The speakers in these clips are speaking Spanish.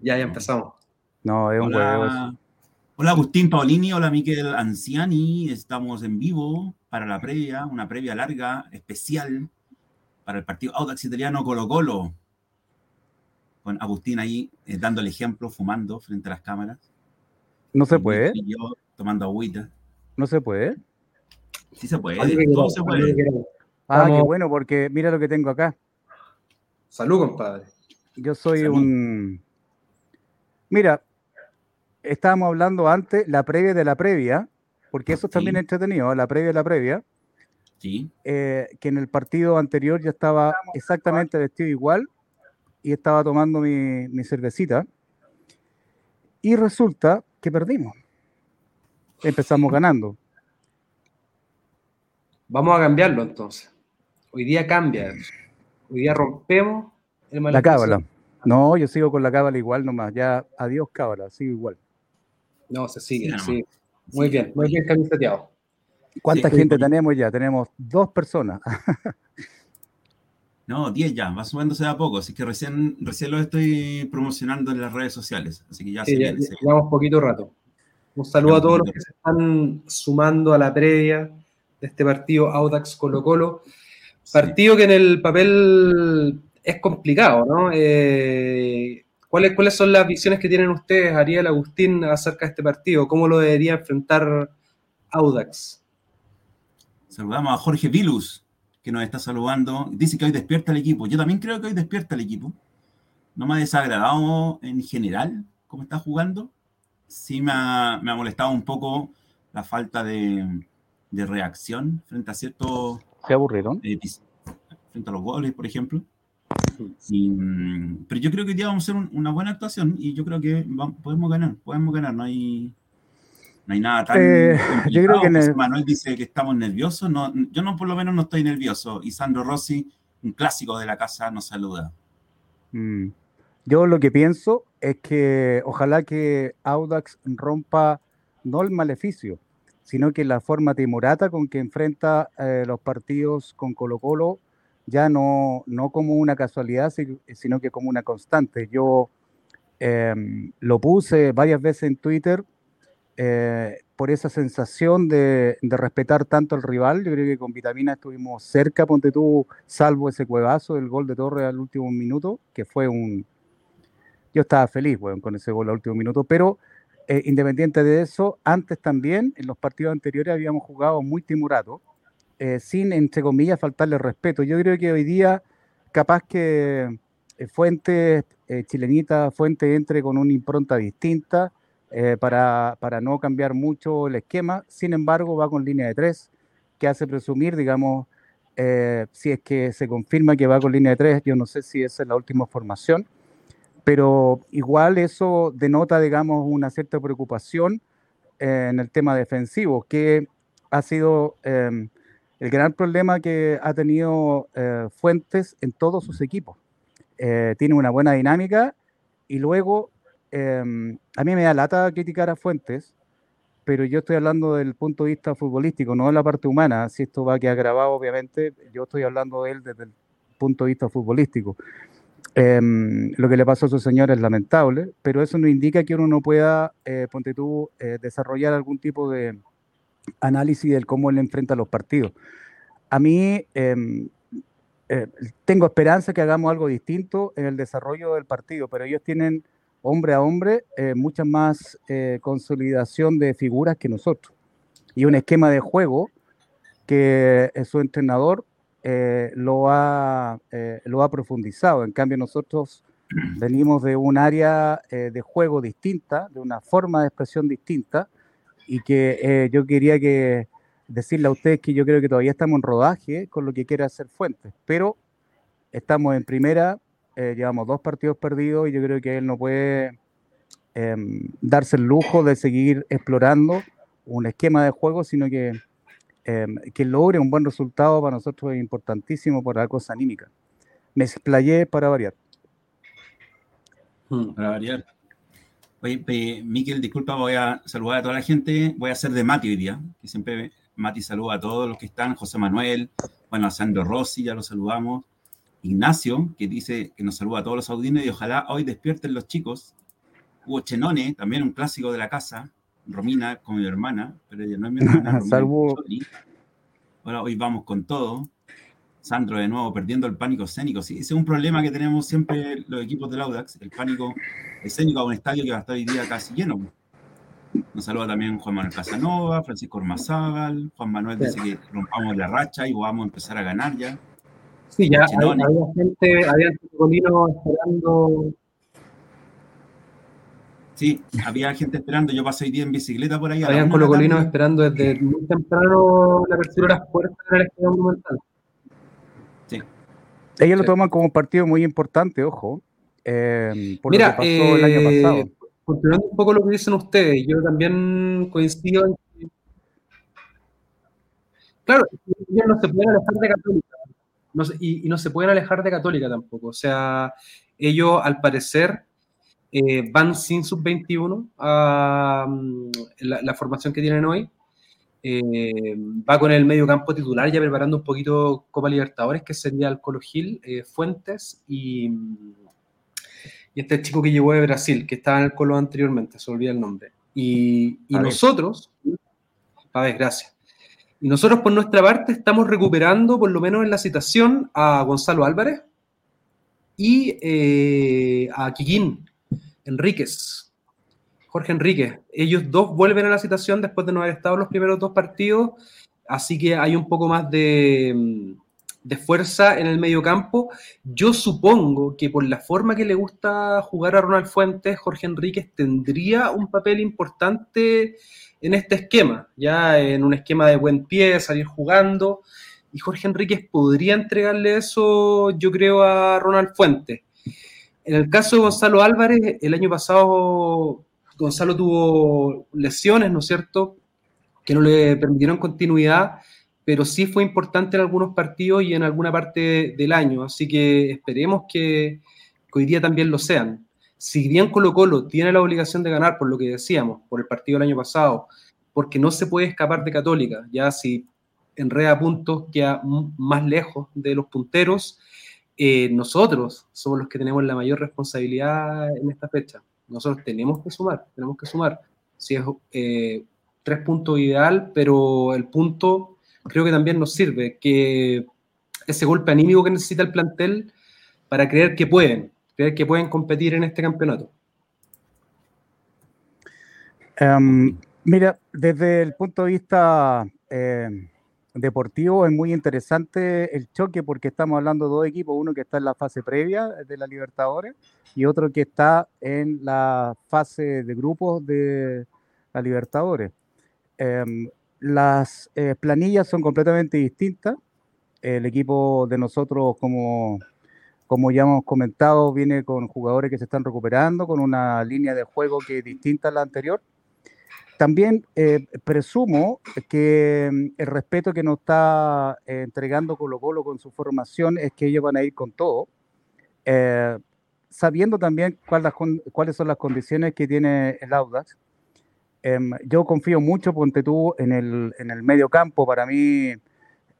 Ya, ya empezamos. No, es un Hola, hola Agustín Paolini, hola Miquel Anciani, estamos en vivo para la previa, una previa larga, especial, para el partido Audax Italiano Colo Colo, con Agustín ahí eh, dando el ejemplo, fumando frente a las cámaras. No se puede. Y yo tomando agüita. No se puede. Sí se puede, todo se. Ah, qué bueno, porque mira lo que tengo acá. Salud, compadre. Yo soy Salud. un. Mira, estábamos hablando antes, la previa de la previa, porque eso es también Sí. entretenido, la previa de la previa, Sí, eh, que en el partido anterior yo estaba exactamente vestido igual y estaba tomando mi, mi cervecita. Y resulta que perdimos. Empezamos ganando. Vamos a cambiarlo entonces. Hoy día cambia. Hoy día rompemos el La cábala. No, yo sigo con la cábala igual nomás. Ya, adiós cábala, sigo igual. No, se sigue, Sí, sí. Muy Sí. bien, muy bien camiseteado. ¿Cuánta Sí, gente tenemos ya? Tenemos dos personas. no, 10 ya, va subiéndose de a poco, así que recién, recién lo estoy promocionando en las redes sociales, así que ya Sí, se viene, ya llevamos poquito rato. Un saludo a todos los que se están sumando a la previa de este partido Audax Colo Colo. Partido que en el papel es complicado, ¿no? Eh, ¿cuáles, ¿Cuáles son las visiones que tienen ustedes, Ariel, Agustín, acerca de este partido? ¿Cómo lo debería enfrentar Audax? Saludamos a Jorge Vilus, que nos está saludando. Dice que hoy despierta el equipo. Yo también creo que hoy despierta el equipo. No me ha desagradado en general cómo está jugando. Sí me ha, me ha molestado un poco la falta de, de reacción frente a ciertos Se aburrieron. eh, frente a los goles, por ejemplo. Y, mm, pero yo creo que hoy día vamos a hacer un- una buena actuación y yo creo que va- podemos ganar, podemos ganar, no hay, no hay nada tan Eh, yo creo que José Manuel dice que estamos nerviosos, no, yo no por lo menos no estoy nervioso y Sandro Rossi, un clásico de la casa, nos saluda. Mm. Yo lo que pienso es que ojalá que Audax rompa no el maleficio, sino que la forma timorata con que enfrenta eh, los partidos con Colo Colo, ya no, no como una casualidad, si- sino que como una constante. Yo em, lo puse varias veces en Twitter eh, por esa sensación de, de respetar tanto al rival. Yo creo que con Vitamina estuvimos cerca, ponte tú, salvo ese cuevazo del gol de Torre al último minuto, que fue un... Yo estaba feliz, weón, con ese gol al último minuto, pero eh, independiente de eso, antes también, en los partidos anteriores habíamos jugado muy timorato, eh, sin, entre comillas, faltarle respeto. Yo creo que hoy día, capaz que eh, Fuente, eh, Chilenita, Fuente entre con una impronta distinta eh, para, para no cambiar mucho el esquema. Sin embargo, va con línea de tres, que hace presumir, digamos, eh, si es que se confirma que va con línea de tres, yo no sé si esa es la última formación, pero igual eso denota, digamos, una cierta preocupación eh, en el tema defensivo, que ha sido eh, el gran problema que ha tenido eh, Fuentes en todos sus equipos. Eh, tiene una buena dinámica y luego eh, a mí me da lata criticar a Fuentes, pero yo estoy hablando del punto de vista futbolístico, no de la parte humana. Si esto va a quedar grabado, obviamente, yo estoy hablando de él desde el punto de vista futbolístico. Eh, lo que le pasó a su señor es lamentable, pero eso no indica que uno no pueda, eh, ponte tú, desarrollar algún tipo de análisis de cómo él enfrenta los partidos. A mí eh, eh, tengo esperanza que hagamos algo distinto en el desarrollo del partido, pero ellos tienen hombre a hombre eh, mucha más eh, consolidación de figuras que nosotros y un esquema de juego que eh, su entrenador lo, ha, lo ha profundizado. En cambio, nosotros venimos de un área de juego distinta, de una forma de expresión distinta, y que eh, yo quería que decirle a ustedes que yo creo que todavía estamos en rodaje con lo que quiere hacer Fuentes, pero estamos en primera, eh, llevamos dos partidos perdidos y yo creo que él no puede eh, darse el lujo de seguir explorando un esquema de juego, sino que eh, que logre un buen resultado para nosotros es importantísimo por la cosa anímica. Me explayé para variar. Hmm. Para variar. Oye, eh, Miquel, disculpa, voy a saludar a toda la gente. Voy a hacer de Mati hoy día, que siempre Mati saluda a todos los que están. José Manuel, bueno, a Sandro Rossi, ya lo saludamos. Ignacio, que dice que nos saluda a todos los audines y ojalá hoy despierten los chicos Hugo Chenone, también un clásico de la casa, Romina con mi hermana, pero ella no es mi hermana. Salvo. Ahora hoy vamos con todo. Sandro de nuevo perdiendo el pánico escénico. Sí, ese es un problema que tenemos siempre los equipos del Audax, el pánico escénico a un estadio que va a estar hoy día casi lleno. Nos saluda también Juan Manuel Casanova, Francisco Ormazábal, Juan Manuel dice que rompamos la racha y vamos a empezar a ganar ya. Sí, ya había, gente, había colino esperando. Sí, había gente esperando. Yo pasé hoy día en bicicleta por ahí. Habían colocolinos esperando desde muy temprano la apertura de las puertas del Estadio Monumental. Sí. Ellos lo toman como un partido muy importante, ojo. Eh, por Mira, lo que pasó el año eh, pasado continuando un poco lo que dicen ustedes, yo también coincido en que, claro, ellos no se pueden alejar de Católica, y, no se pueden alejar de Católica tampoco, o sea, ellos al parecer eh, van sin sub-21 a mm, la, formación que tienen hoy, eh, va con el medio campo titular ya preparando un poquito Copa Libertadores, que sería el Colo Gil, eh, Fuentes y y este chico que llegó de Brasil, que estaba en el Colo anteriormente, se olvida el nombre. Y, nosotros, a ver, gracias. Y nosotros por nuestra parte estamos recuperando, por lo menos en la citación, a Gonzalo Álvarez y eh, a Quiquín Enríquez, Jorge Enríquez. Ellos dos vuelven a la citación después de no haber estado los primeros dos partidos, así que hay un poco más de de fuerza en el medio campo. Yo supongo que por la forma que le gusta jugar a Ronald Fuentes, Jorge Enríquez tendría un papel importante en este esquema, ya en un esquema de buen pie, salir jugando. Y Jorge Enríquez podría entregarle eso, yo creo, a Ronald Fuentes. En el caso de Gonzalo Álvarez, el año pasado Gonzalo tuvo lesiones, ¿no es cierto?, que no le permitieron continuidad pero sí fue importante en algunos partidos y en alguna parte del año, así que esperemos que, hoy día también lo sean. Si bien Colo Colo tiene la obligación de ganar, por lo que decíamos, por el partido del año pasado, porque no se puede escapar de Católica, ya si enreda puntos queda más lejos de los punteros, eh, nosotros somos los que tenemos la mayor responsabilidad en esta fecha. Nosotros tenemos que sumar, tenemos que sumar. Si es eh, tres puntos ideal, pero el punto creo que también nos sirve, que ese golpe anímico que necesita el plantel para creer que pueden, creer que pueden competir en este campeonato. Em, mira, desde el punto de vista em, deportivo es muy interesante el choque porque estamos hablando de dos equipos, uno que está en la fase previa de la Libertadores y otro que está en la fase de grupos de la Libertadores. Em, las eh, planillas son completamente distintas. El equipo de nosotros, como, como ya hemos comentado, viene con jugadores que se están recuperando, con una línea de juego que es distinta a la anterior. También eh, presumo que mm, el respeto que nos está eh, entregando Colo Colo con su formación es que ellos van a ir con todo, sabiendo también cuáles son las condiciones que tiene el Audax Em, yo confío mucho, ponte tú, en el, en el medio campo. Para mí,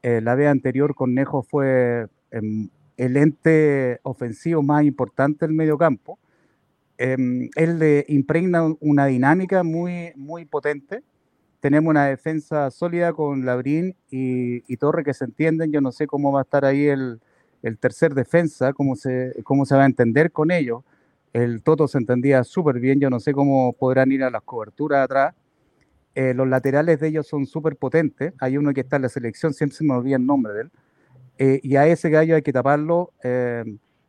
eh, la vez anterior con Nejo fue em, el ente ofensivo más importante del medio campo. Em, él le impregna una dinámica muy, muy potente. Tenemos una defensa sólida con Labrín y, y, Torre que se entienden. Yo no sé cómo va a estar ahí el, el tercer defensa, cómo se, cómo se va a entender con ellos el Toto se entendía súper bien, yo no sé cómo podrán ir a las coberturas atrás. Eh, los laterales de ellos son súper potentes. Hay uno que está en la selección, siempre se me olvida el nombre de él. Eh, y a ese gallo hay que taparlo eh,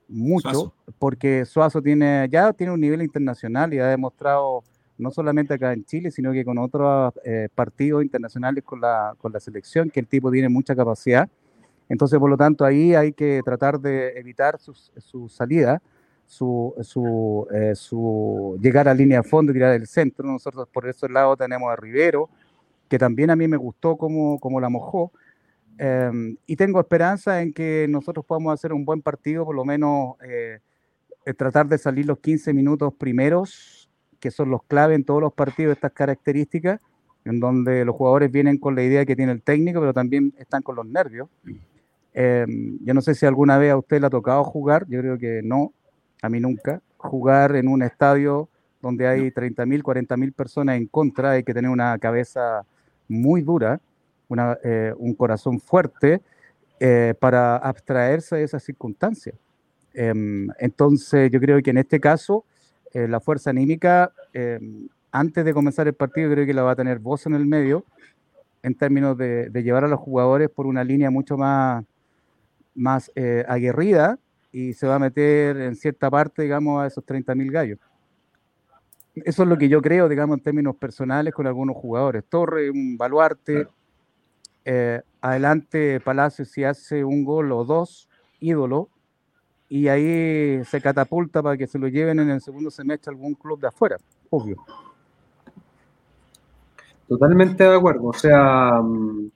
mucho, porque Suazo tiene, ya tiene un nivel internacional y ha demostrado, no solamente acá en Chile, sino que con otros partidos internacionales con la, con la selección, que el tipo tiene mucha capacidad. Entonces, por lo tanto, ahí hay que tratar de evitar su, su salida su, su, eh, su llegar a línea de fondo y tirar del centro. Nosotros por ese lado tenemos a Rivero, que también a mí me gustó como, como la mojó. Em, y tengo esperanza en que nosotros podamos hacer un buen partido, por lo menos eh, eh, tratar de salir los 15 minutos primeros, que son los clave en todos los partidos, estas características, en donde los jugadores vienen con la idea que tiene el técnico, pero también están con los nervios. Em, yo no sé si alguna vez a usted le ha tocado jugar, yo creo que no, a mí nunca, jugar en un estadio donde hay 30.000, 40.000 personas en contra, hay que tener una cabeza muy dura, eh, un corazón fuerte eh, para abstraerse de esas circunstancias. Em, entonces, yo creo que en este caso, eh, la fuerza anímica, em, antes de comenzar el partido, creo que la va a tener voz en el medio, en términos de, de llevar a los jugadores por una línea mucho más, más aguerrida y se va a meter en cierta parte, digamos, a esos 30.000 gallos. Eso es lo que yo creo, digamos, en términos personales con algunos jugadores. Torre, un baluarte. Eh, adelante Palacio si hace un gol o dos, ídolo. Y ahí se catapulta para que se lo lleven en el segundo semestre a algún club de afuera, obvio. Totalmente de acuerdo. O sea, mm,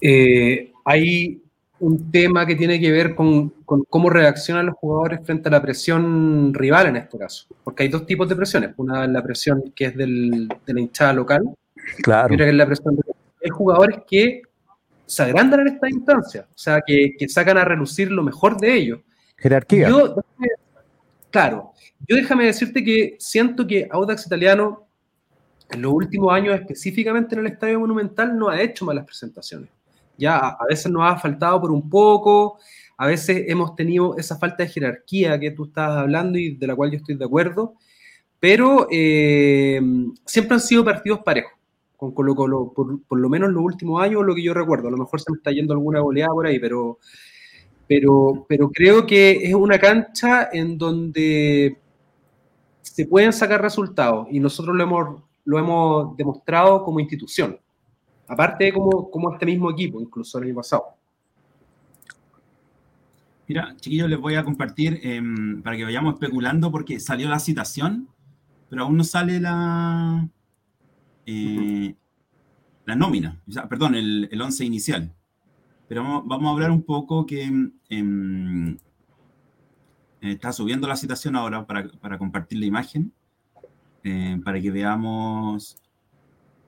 eh, hay un tema que tiene que ver con, cómo reaccionan los jugadores frente a la presión rival en este caso. Porque hay dos tipos de presiones. Una es la presión que es del, de la hinchada local. Claro. Y otra que es la presión de hay jugadores que se agrandan en esta instancia. O sea, que, sacan a relucir lo mejor de ellos. Jerarquía. Yo, claro. Yo déjame decirte que siento que Audax Italiano en los últimos años, específicamente en el Estadio Monumental, no ha hecho malas presentaciones ya a veces nos ha faltado por un poco, a veces hemos tenido esa falta de jerarquía que tú estás hablando y de la cual yo estoy de acuerdo, pero eh, siempre han sido partidos parejos por, lo menos en los últimos años, lo que yo recuerdo. A lo mejor se me está yendo alguna goleada por ahí, pero, pero, pero creo que es una cancha en donde se pueden sacar resultados y nosotros lo hemos, lo hemos demostrado como institución. Aparte como, como este mismo equipo, incluso el año pasado. Mira, chiquillos, les voy a compartir em, para que vayamos especulando porque salió la citación, pero aún no sale la, eh, la nómina, perdón, el, el, once inicial. Pero vamos, a hablar un poco que em, está subiendo la citación ahora para, para compartir la imagen, eh, para que veamos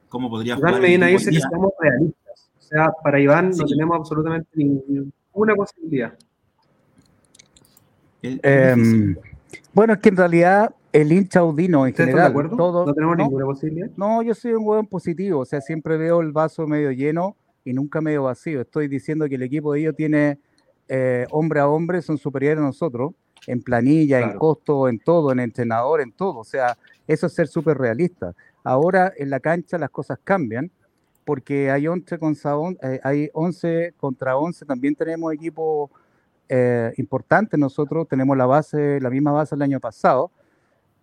cómo podría Iván Medina dice que somos realistas. O sea, para Iván no tenemos absolutamente ninguna posibilidad. Em, bueno, es que en realidad el hincha audino en general, todo, no tenemos ninguna posibilidad. No, yo soy un hueón positivo, o sea, siempre veo el vaso medio lleno y nunca medio vacío. Estoy diciendo que el equipo de ellos tiene eh, hombre a hombre, son superiores a nosotros, en planilla, en costo, en todo, en entrenador, en todo. O sea, eso es ser súper realista. Ahora en la cancha las cosas cambian porque hay 11, eh, hay 11 contra 11, también tenemos equipos eh, importantes nosotros, tenemos la base, la misma base el año pasado,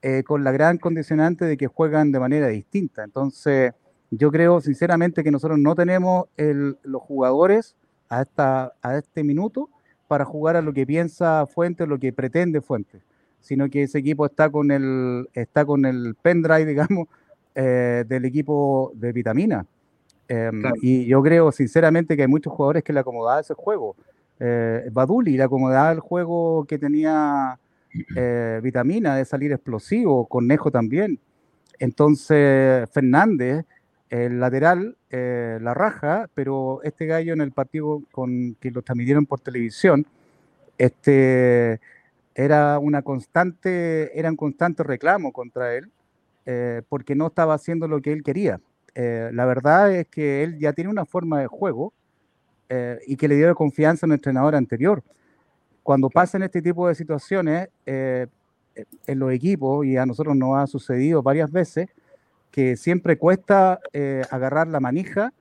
eh, con la gran condicionante de que juegan de manera distinta. Entonces, yo creo sinceramente que nosotros no tenemos los jugadores a, esta, a este minuto para jugar a lo que piensa Fuente, lo que pretende Fuente, sino que ese equipo está con el, está con el pendrive, digamos, eh, del equipo de vitamina. Em, y yo creo sinceramente que hay muchos jugadores que le acomodaba ese juego. Eh, Baduli le acomodaba el juego que tenía eh, vitamina de salir explosivo, Conejo también. Entonces Fernández, el lateral, eh, la raja, pero este gallo en el partido con que lo transmitieron por televisión, este era una constante, era un constante reclamo contra él eh, porque no estaba haciendo lo que él quería. La verdad es que él ya tiene una forma de juego y que le dio confianza al entrenador anterior. Cuando pasan este tipo de situaciones en los equipos, y a nosotros nos ha sucedido varias veces, que siempre cuesta agarrar la manija,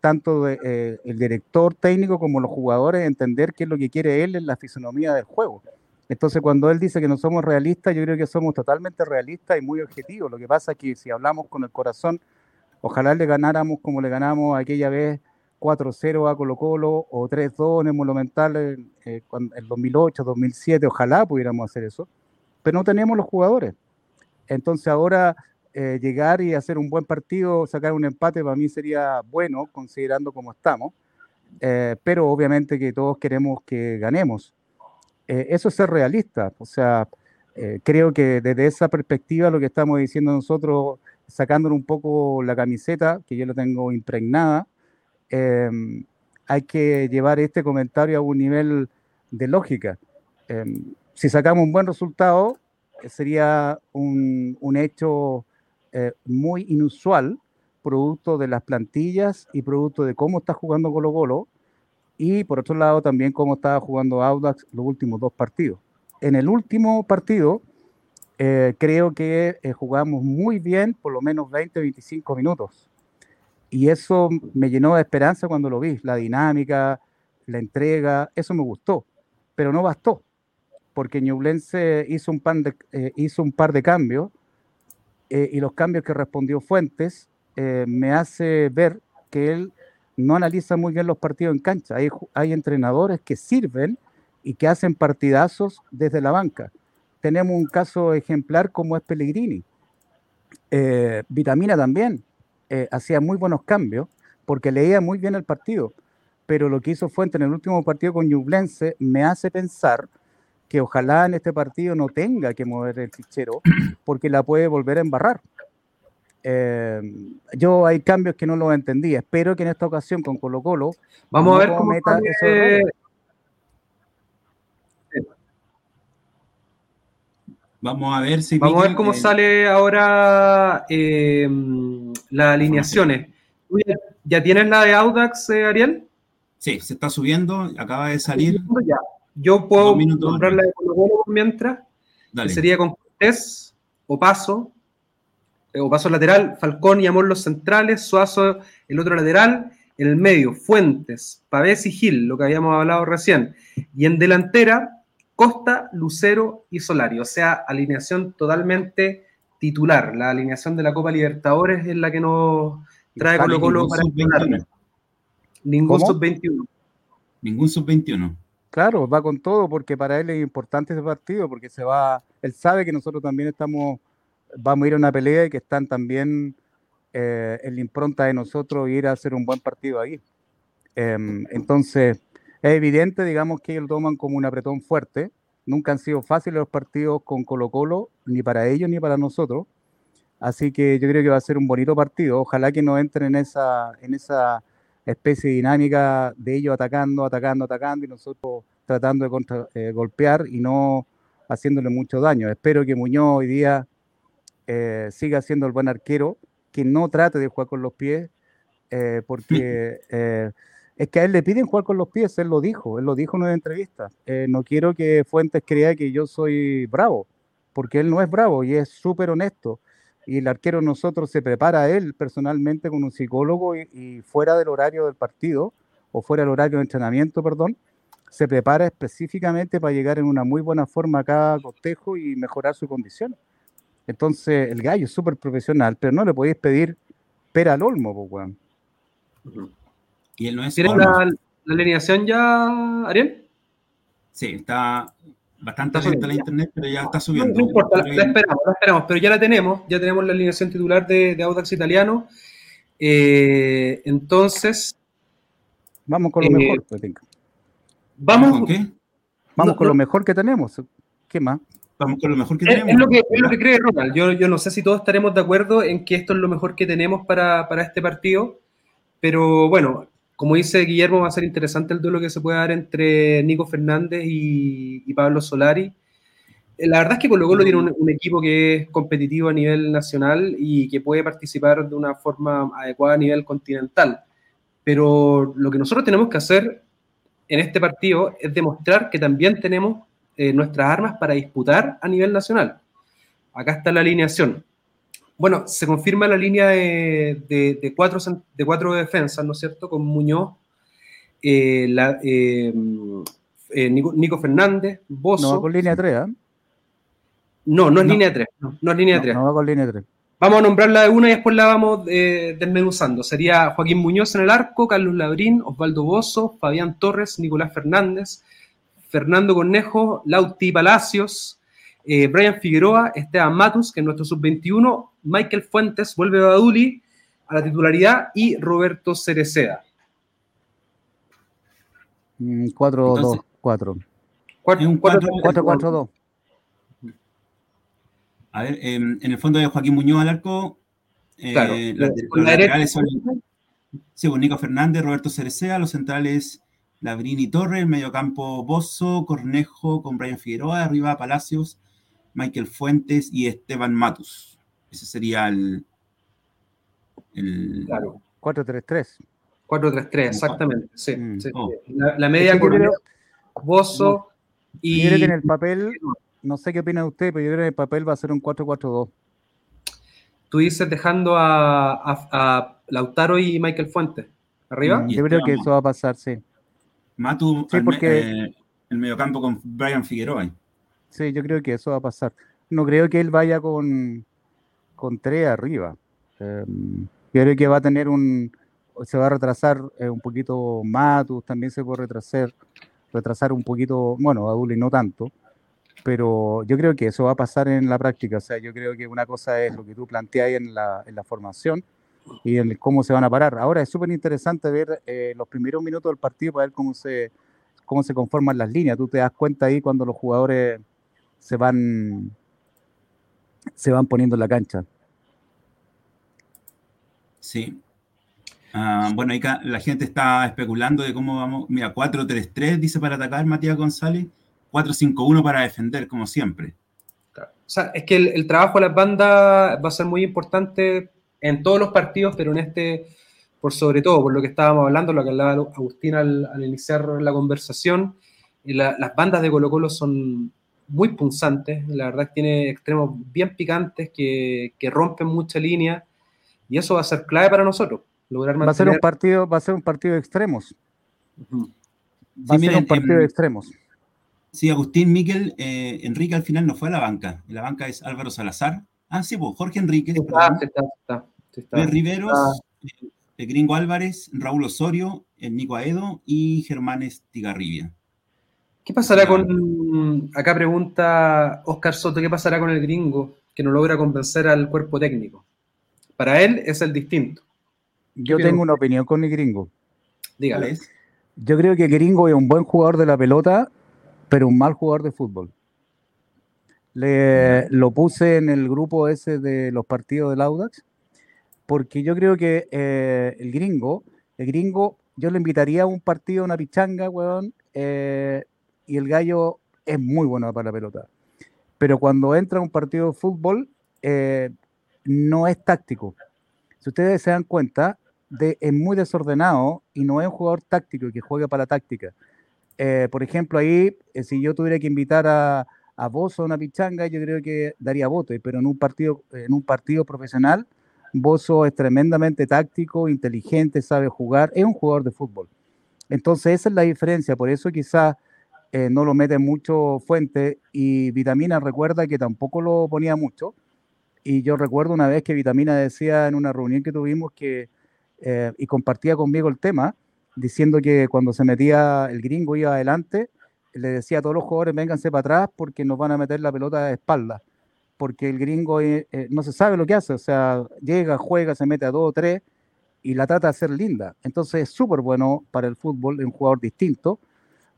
tanto el director técnico como los jugadores, entender qué es lo que quiere él en la fisonomía del juego. Entonces, cuando él dice que no somos realistas, yo creo que somos totalmente realistas y muy objetivos. Lo que pasa es que si hablamos con el corazón, ojalá le ganáramos como le ganamos aquella vez 4-0 a Colo Colo o 3-2 en el Monumental en, en 2008, 2007, ojalá pudiéramos hacer eso, pero no tenemos los jugadores. Entonces ahora eh, llegar y hacer un buen partido, sacar un empate para mí sería bueno, considerando cómo estamos, eh, pero obviamente que todos queremos que ganemos. Eh, eso es ser realista. O sea, eh, creo que desde esa perspectiva lo que estamos diciendo nosotros, sacándonos un poco la camiseta, que yo lo tengo impregnada, em, hay que llevar este comentario a un nivel de lógica. Em, si sacamos un buen resultado, sería un, hecho eh, muy inusual, producto de las plantillas y producto de cómo está jugando Colo Colo, y por otro lado también cómo estaba jugando Audax los últimos dos partidos. En el último partido, eh, creo que eh, jugamos muy bien, por lo menos 20, 25 minutos. Y eso me llenó de esperanza cuando lo vi, la dinámica, la entrega, eso me gustó, pero no bastó, porque Ñublense hizo un, eh, par de cambios y los cambios que respondió Fuentes me hace ver que él no analiza muy bien los partidos en cancha. Hay, hay entrenadores que sirven y que hacen partidazos desde la banca. Tenemos un caso ejemplar como es Pellegrini. Eh, Vitamina también eh, hacía muy buenos cambios porque leía muy bien el partido. Pero lo que hizo Fuente en el último partido con Ñublense me hace pensar que ojalá en este partido no tenga que mover el fichero porque la puede volver a embarrar. Eh, yo hay cambios que no los entendí. Espero que en esta ocasión con Colo Colo vamos a ver cómo meta Vamos a ver si. Vamos a ver cómo sale ahora eh, las alineaciones. ¿Ya, tienes la de Audax, eh, Ariel? Sí, se está subiendo, acaba de salir. Yo puedo comprar la de Colo mientras. sería con Cortés, Opaso, eh, o paso lateral, Falcón y Amor los centrales, Suazo el otro lateral, en el medio, Fuentes, Pavés y Gil, lo que habíamos hablado recién, y en delantera, Costa, Lucero y Solari, o sea, alineación totalmente titular, la alineación de la Copa Libertadores es la que nos trae Colo Colo para sub Ningún sub-21. Ningún sub-21. Claro, va con todo porque para él es importante ese partido, porque se va, él sabe que nosotros también estamos vamos a ir a una pelea y que están también eh, en la impronta de nosotros ir a hacer un buen partido ahí. Em, entonces, es evidente, digamos, que ellos lo toman como un apretón fuerte. Nunca han sido fáciles los partidos con Colo Colo, ni para ellos ni para nosotros. Así que yo creo que va a ser un bonito partido. Ojalá que no entren en esa, en esa especie de dinámica de ellos atacando, atacando, atacando y nosotros tratando de contra, eh, golpear y no haciéndole mucho daño. Espero que Muñoz hoy día eh, siga siendo el buen arquero, que no trate de jugar con los pies, eh, porque es que a él le piden jugar con los pies, él lo dijo, él lo dijo en una entrevista. no quiero que Fuentes crea que yo soy bravo, porque él no es bravo y es súper honesto. Y el arquero nosotros se prepara él personalmente con un psicólogo y, fuera del horario del partido, o fuera del horario de entrenamiento, perdón, se prepara específicamente para llegar en una muy buena forma a cada cotejo y mejorar su condición. Entonces, el gallo es súper profesional, pero no le podéis pedir pera al olmo, pues, weón. Y él no es ¿Tienes la, alineación ya, Ariel? Sí, está bastante lenta la internet, pero ya está subiendo. No, importa, la, esperamos, la esperamos, pero ya la tenemos, ya tenemos la alineación titular de, Audax Italiano. Eh, entonces. Vamos con lo eh, mejor, pues, Vamos, con qué? Vamos con lo mejor que tenemos. ¿Qué más? Vamos con lo mejor que tenemos. Es lo que, es lo que cree Ronald. Yo, yo, no sé si todos estaremos de acuerdo en que esto es lo mejor que tenemos para, para, este partido, pero bueno, como dice Guillermo, va a ser interesante el duelo que se puede dar entre Nico Fernández y, Pablo Solari. Eh, la verdad es que Colo Colo tiene un, un, equipo que es competitivo a nivel nacional y que puede participar de una forma adecuada a nivel continental. Pero lo que nosotros tenemos que hacer en este partido es demostrar que también tenemos eh, nuestras armas para disputar a nivel nacional. Acá está la alineación. Bueno, se confirma la línea de, cuatro, de cuatro defensas, ¿no es cierto? Con Muñoz, eh, eh, Nico, Fernández, Bozo. No, con línea 3, No, no es línea 3. No, es línea 3. No, va con línea 3. Vamos a nombrarla de una y después la vamos desmenuzando. Sería Joaquín Muñoz en el arco, Carlos Labrín, Osvaldo Bozo, Fabián Torres, Nicolás Fernández, Fernando Cornejo, Lauti Palacios, eh, Brian Figueroa, Esteban Matus, que es nuestro sub-21, Michael Fuentes, vuelve Baduli a la titularidad y Roberto Cereceda. 4-2-4. 4-4-2. A ver, em, en el fondo de Joaquín Muñoz al arco. Eh, claro, los laterales son. Sí, pues Nico Fernández, Roberto Cereceda, los centrales Labrini Torres, mediocampo Bozo, Cornejo con Brian Figueroa, arriba Palacios, Michael Fuentes y Esteban Matus. Ese sería el. el... Claro. 4-3-3. 4-3-3, exactamente. Sí, mm. sí, oh. La, media con Bozo y. Yo que en el papel, no sé qué opina usted, pero yo creo que en el papel va a ser un 4-4-2. Tú dices dejando a, a, Lautaro y Michael Fuentes arriba. Mm, yo creo que eso va a pasar, sí. Matu, sí, porque... Eh, el mediocampo con Brian Figueroa. Sí, yo creo que eso va a pasar. No creo que él vaya con, con tres arriba. Em, yo creo que va a tener un. Se va a retrasar eh, un poquito Matus, también se puede retrasar, retrasar un poquito, bueno, a no tanto, pero yo creo que eso va a pasar en la práctica. O sea, yo creo que una cosa es lo que tú planteas en la, en la formación y en cómo se van a parar. Ahora es súper interesante ver eh, los primeros minutos del partido para ver cómo se, cómo se conforman las líneas. Tú te das cuenta ahí cuando los jugadores se van, se van poniendo en la cancha. Sí. Ah, bueno, ahí la gente está especulando de cómo vamos. Mira, 4-3-3 dice para atacar Matías González, 4-5-1 para defender, como siempre. O sea, es que el, trabajo de las bandas va a ser muy importante en todos los partidos, pero en este por sobre todo, por lo que estábamos hablando, lo que hablaba Agustín al, iniciar la conversación, las bandas de Colo Colo son muy punzantes, la verdad que tiene extremos bien picantes que, rompen mucha línea y eso va a ser clave para nosotros. Lograr Va a ser un partido, va a ser un partido de extremos. Va a ser un partido de extremos. Sí, Agustín Miquel, eh, Enrique al final no fue a la banca. La banca es Álvaro Salazar. Ah, sí, pues Jorge Enrique. Está, está, está, Riveros, el Gringo Álvarez, Raúl Osorio, el Nico Aedo y Germán Estigarribia. ¿Qué pasará con, acá pregunta Oscar Soto, ¿qué pasará con el gringo que no logra convencer al cuerpo técnico? Para él es el distinto. Yo tengo una opinión con el gringo. Dígale. Yo creo que el gringo es un buen jugador de la pelota, pero un mal jugador de fútbol. Le, lo puse en el grupo ese de los partidos del Audax porque yo creo que eh, el gringo, el gringo, yo le invitaría a un partido, a una pichanga, weón, eh, y el gallo es muy bueno para la pelota. Pero cuando entra a un partido de fútbol, eh, no es táctico. Si ustedes se dan cuenta, de, es muy desordenado y no es un jugador táctico que juega para la táctica. por ejemplo, ahí, si yo tuviera que invitar a, a vos a una pichanga, yo creo que daría voto, pero en un partido, en un partido profesional, Bozo es tremendamente táctico, inteligente, sabe jugar, es un jugador de fútbol. Entonces esa es la diferencia, por eso quizás eh, no lo mete mucho Fuente y Vitamina recuerda que tampoco lo ponía mucho. Y yo recuerdo una vez que Vitamina decía en una reunión que tuvimos que, eh, y compartía conmigo el tema, diciendo que cuando se metía el gringo iba adelante, le decía a todos los jugadores, vénganse para atrás porque nos van a meter la pelota de espalda porque el gringo eh, eh, no se sabe lo que hace, o sea, llega, juega, se mete a dos o tres y la trata de hacer linda. Entonces es súper bueno para el fútbol, un jugador distinto,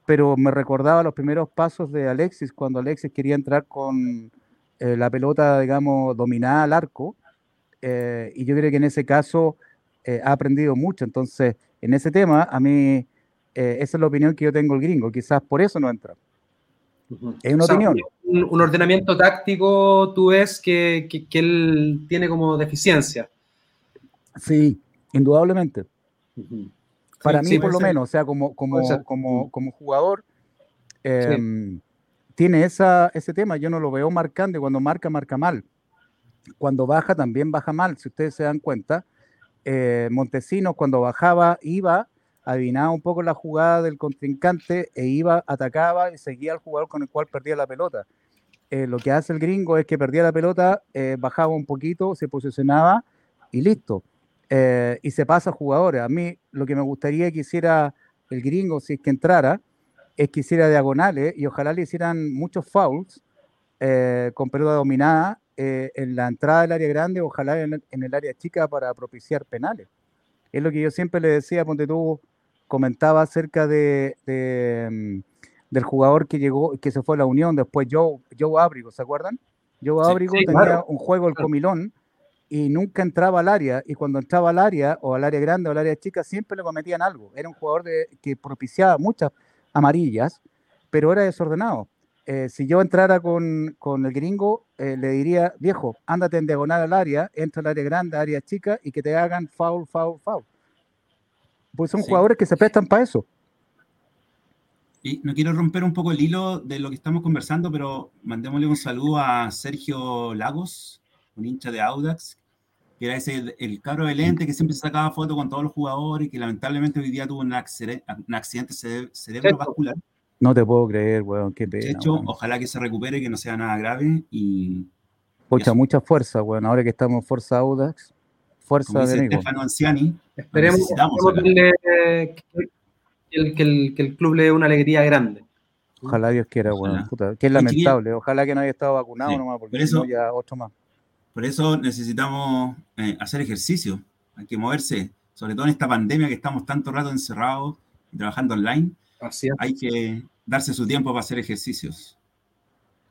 pero me recordaba los primeros pasos de Alexis, cuando Alexis quería entrar con eh, la pelota, digamos, dominada al arco, y yo creo que en ese caso ha aprendido mucho, entonces en ese tema a mí esa es la opinión que yo tengo el gringo, quizás por eso no entra. Es una opinión. Un, ordenamiento táctico, tú ves que, él tiene como deficiencia. Sí, indudablemente. Para mí, por lo menos, o sea, como, como, como, como jugador, em, tiene ese tema. Yo no lo veo marcando y cuando marca, marca mal. Cuando baja, también baja mal. Si ustedes se dan cuenta, eh, Montesinos cuando bajaba iba adivinaba un poco la jugada del contrincante e iba, atacaba y seguía al jugador con el cual perdía la pelota. Eh, lo que hace el gringo es que perdía la pelota, eh, bajaba un poquito, se posicionaba y listo. Eh, y se pasa a jugadores. A mí lo que me gustaría que hiciera el gringo, si es que entrara, es que hiciera diagonales y ojalá le hicieran muchos fouls con pelota dominada en la entrada del área grande, ojalá en, en, el área chica para propiciar penales. Es lo que yo siempre le decía, ponte tú, comentaba acerca de, mm, del jugador que llegó, que se fue a la Unión, después Joe, Joe Abrigo, ¿se acuerdan? Joe Abrigo tenía un juego el comilón y nunca entraba al área, y cuando entraba al área, o al área grande o al área chica, siempre le cometían algo. Era un jugador de, que propiciaba muchas amarillas, pero era desordenado. eh, si yo entrara con, el gringo, eh, le diría, viejo, ándate en diagonal al área, entra al área grande, área chica, y que te hagan foul, foul, foul. Pues son jugadores que se prestan para eso. Y no quiero romper un poco el hilo de lo que estamos conversando, pero mandémosle un saludo a Sergio Lagos, un hincha de Audax, que era ese el cabro de lente que siempre sacaba fotos con todos los jugadores y que lamentablemente hoy día tuvo un, accidente cerebrovascular. No te puedo creer, weón, qué pena. De hecho, ojalá que se recupere, que no sea nada grave y... Mucha, mucha fuerza, weón, ahora que estamos en Fuerza Audax, fuerza de Stefano Anciani. Esperemos, que, el, que, el, que, el, club le dé una alegría grande. Ojalá Dios quiera, weón. Puta, que es lamentable. Ojalá que no haya estado vacunado nomás, porque eso, ya otro más. Por eso necesitamos eh, hacer ejercicio. Hay que moverse, sobre todo en esta pandemia que estamos tanto rato encerrados y trabajando online hay que darse su tiempo para hacer ejercicios.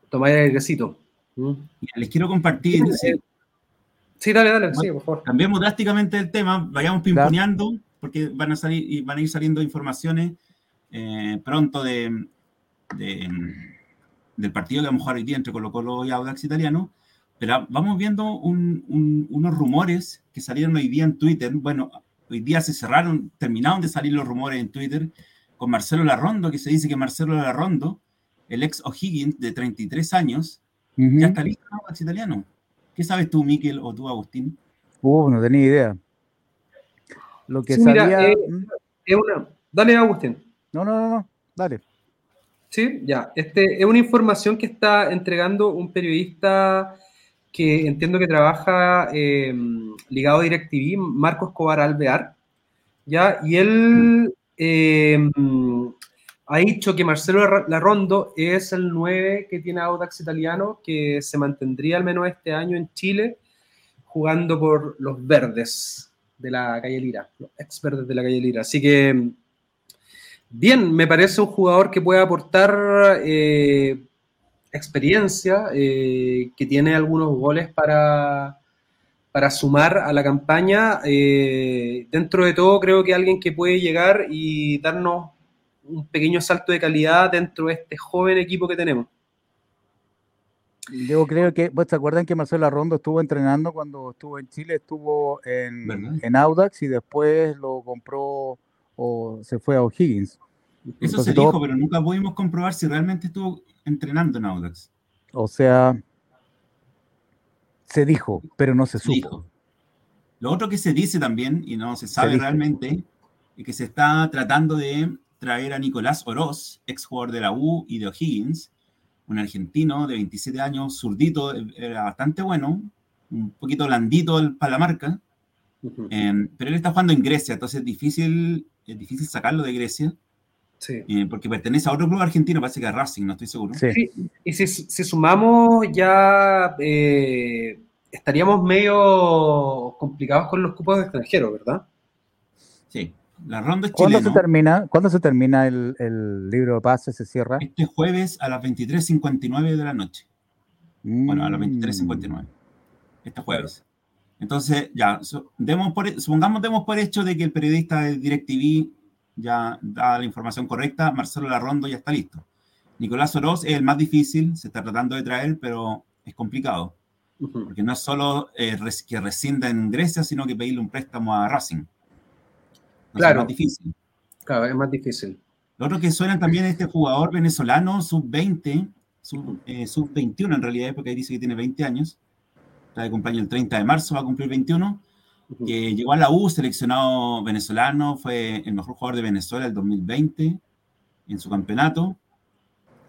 Tomar el airecito. ¿Mm? Les quiero compartir. Sí, dale, dale, sí, por favor. Cambiemos drásticamente el tema, vayamos pimponeando, porque van a salir y van a ir saliendo informaciones eh, pronto de, del partido que vamos a jugar hoy día entre Colo Colo y Audax Italiano. Pero vamos viendo unos rumores que salieron hoy día en Twitter. Bueno, hoy día se cerraron, terminaron de salir los rumores en Twitter con Marcelo Larrondo, que se dice que Marcelo Larrondo, el ex O'Higgins de 33 años, ya está listo en italiano. ¿Qué sabes tú, Miquel, o tú, Agustín? Uh, no tenía idea. Lo que sabía... Eh, es una... Dale, Agustín. No, no, no, no, dale. Sí, ya. Este, es una información que está entregando un periodista que entiendo que trabaja eh, ligado a DirecTV, Marcos Cobar Alvear, ¿ya? Y él eh, ha dicho que Marcelo Larrondo es el 9 que tiene Audax Italiano, que se mantendría al menos este año en Chile jugando por los verdes de la calle Lira, los ex verdes de la calle Lira. Así que, bien, me parece un jugador que puede aportar eh, experiencia, eh, que tiene algunos goles para, para sumar a la campaña. Eh, dentro de todo, creo que alguien que puede llegar y darnos un pequeño salto de calidad dentro de este joven equipo que tenemos. Yo creo que, ¿vos te acuerdan que Marcelo Arrondo estuvo entrenando cuando estuvo en Chile? Estuvo en, en Audax y después lo compró o se fue a O'Higgins. Eso se dijo, pero nunca pudimos comprobar si realmente estuvo entrenando en Audax. O sea, se dijo, pero no se supo. Lo otro que se dice también, y no se sabe realmente, es que se está tratando de traer a Nicolás Oroz, ex jugador de la U y de O'Higgins, un argentino de 27 años, zurdito, era bastante bueno, un poquito blandito para la marca, em, pero él está jugando en Grecia, entonces es difícil, es difícil sacarlo de Grecia. Sí. Eh, porque pertenece a otro club argentino, parece que a Racing, no estoy seguro. Sí. Y si, sumamos ya, eh, estaríamos medio complicados con los cupos de extranjeros, ¿verdad? Sí. La ronda es ¿Cuándo se termina, ¿cuándo se termina el, el, libro de pases? ¿Se cierra? Este jueves a las 23.59 de la noche. Bueno, a las 23.59. Mm. Este jueves. Entonces, ya, demos por, supongamos demos por hecho de que el periodista de DirecTV ya da la información correcta, Marcelo Larrondo ya está listo. Nicolás Oroz es el más difícil, se está tratando de traer, pero es complicado. Porque no es solo eh, que rescinda en Grecia, sino que pedirle un préstamo a Racing. claro. Es más difícil. Claro, es más difícil. Lo otro que suena también es este jugador venezolano, sub-20, sub-21 eh, en realidad, porque ahí dice que tiene 20 años. Está de cumpleaños el 30 de marzo, va a cumplir 21 que llegó a la U, seleccionado venezolano, fue el mejor jugador de Venezuela el 2020 en su campeonato.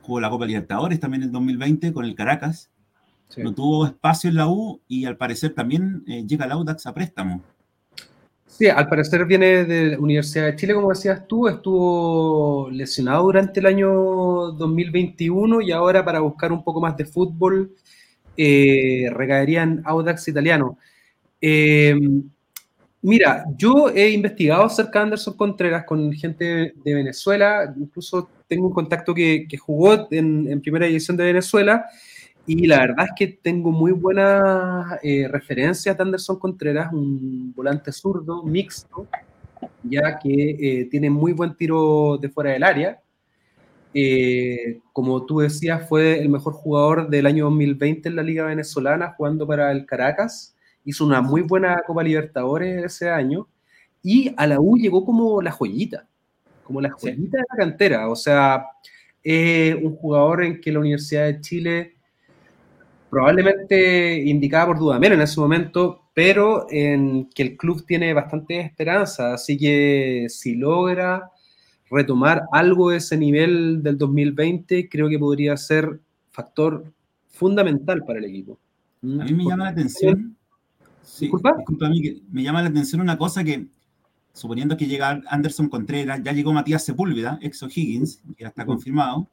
Jugó la Copa Libertadores también en el 2020 con el Caracas. No tuvo espacio en la U y al parecer también eh, llega al Audax a préstamo. Sí, al parecer viene de la Universidad de Chile, como decías tú, estuvo lesionado durante el año 2021 y ahora para buscar un poco más de fútbol eh, recaería en Audax italiano. Eh, mira, yo he investigado acerca de Anderson Contreras con gente de Venezuela, incluso tengo un contacto que, jugó en, primera edición de Venezuela, y la verdad es que tengo muy buenas eh, referencias de Anderson Contreras, un volante zurdo, mixto, ya que eh, tiene muy buen tiro de fuera del área. eh, como tú decías, fue el mejor jugador del año 2020 en la Liga Venezolana, jugando para el Caracas. Hizo una muy buena Copa Libertadores ese año. Y a la U llegó como la joyita, como la joyita de la cantera. O sea, un jugador en que la Universidad de Chile probablemente indicaba por Dudamel en ese momento, pero en que el club tiene bastante esperanza. Así que si logra retomar algo de ese nivel del 2020, creo que podría ser factor fundamental para el equipo. A mí me llama la atención. Sí, disculpa. a mí que me llama la atención una cosa que, suponiendo que llega Anderson Contreras, ya llegó Matías Sepúlveda, ex O'Higgins, ya está confirmado,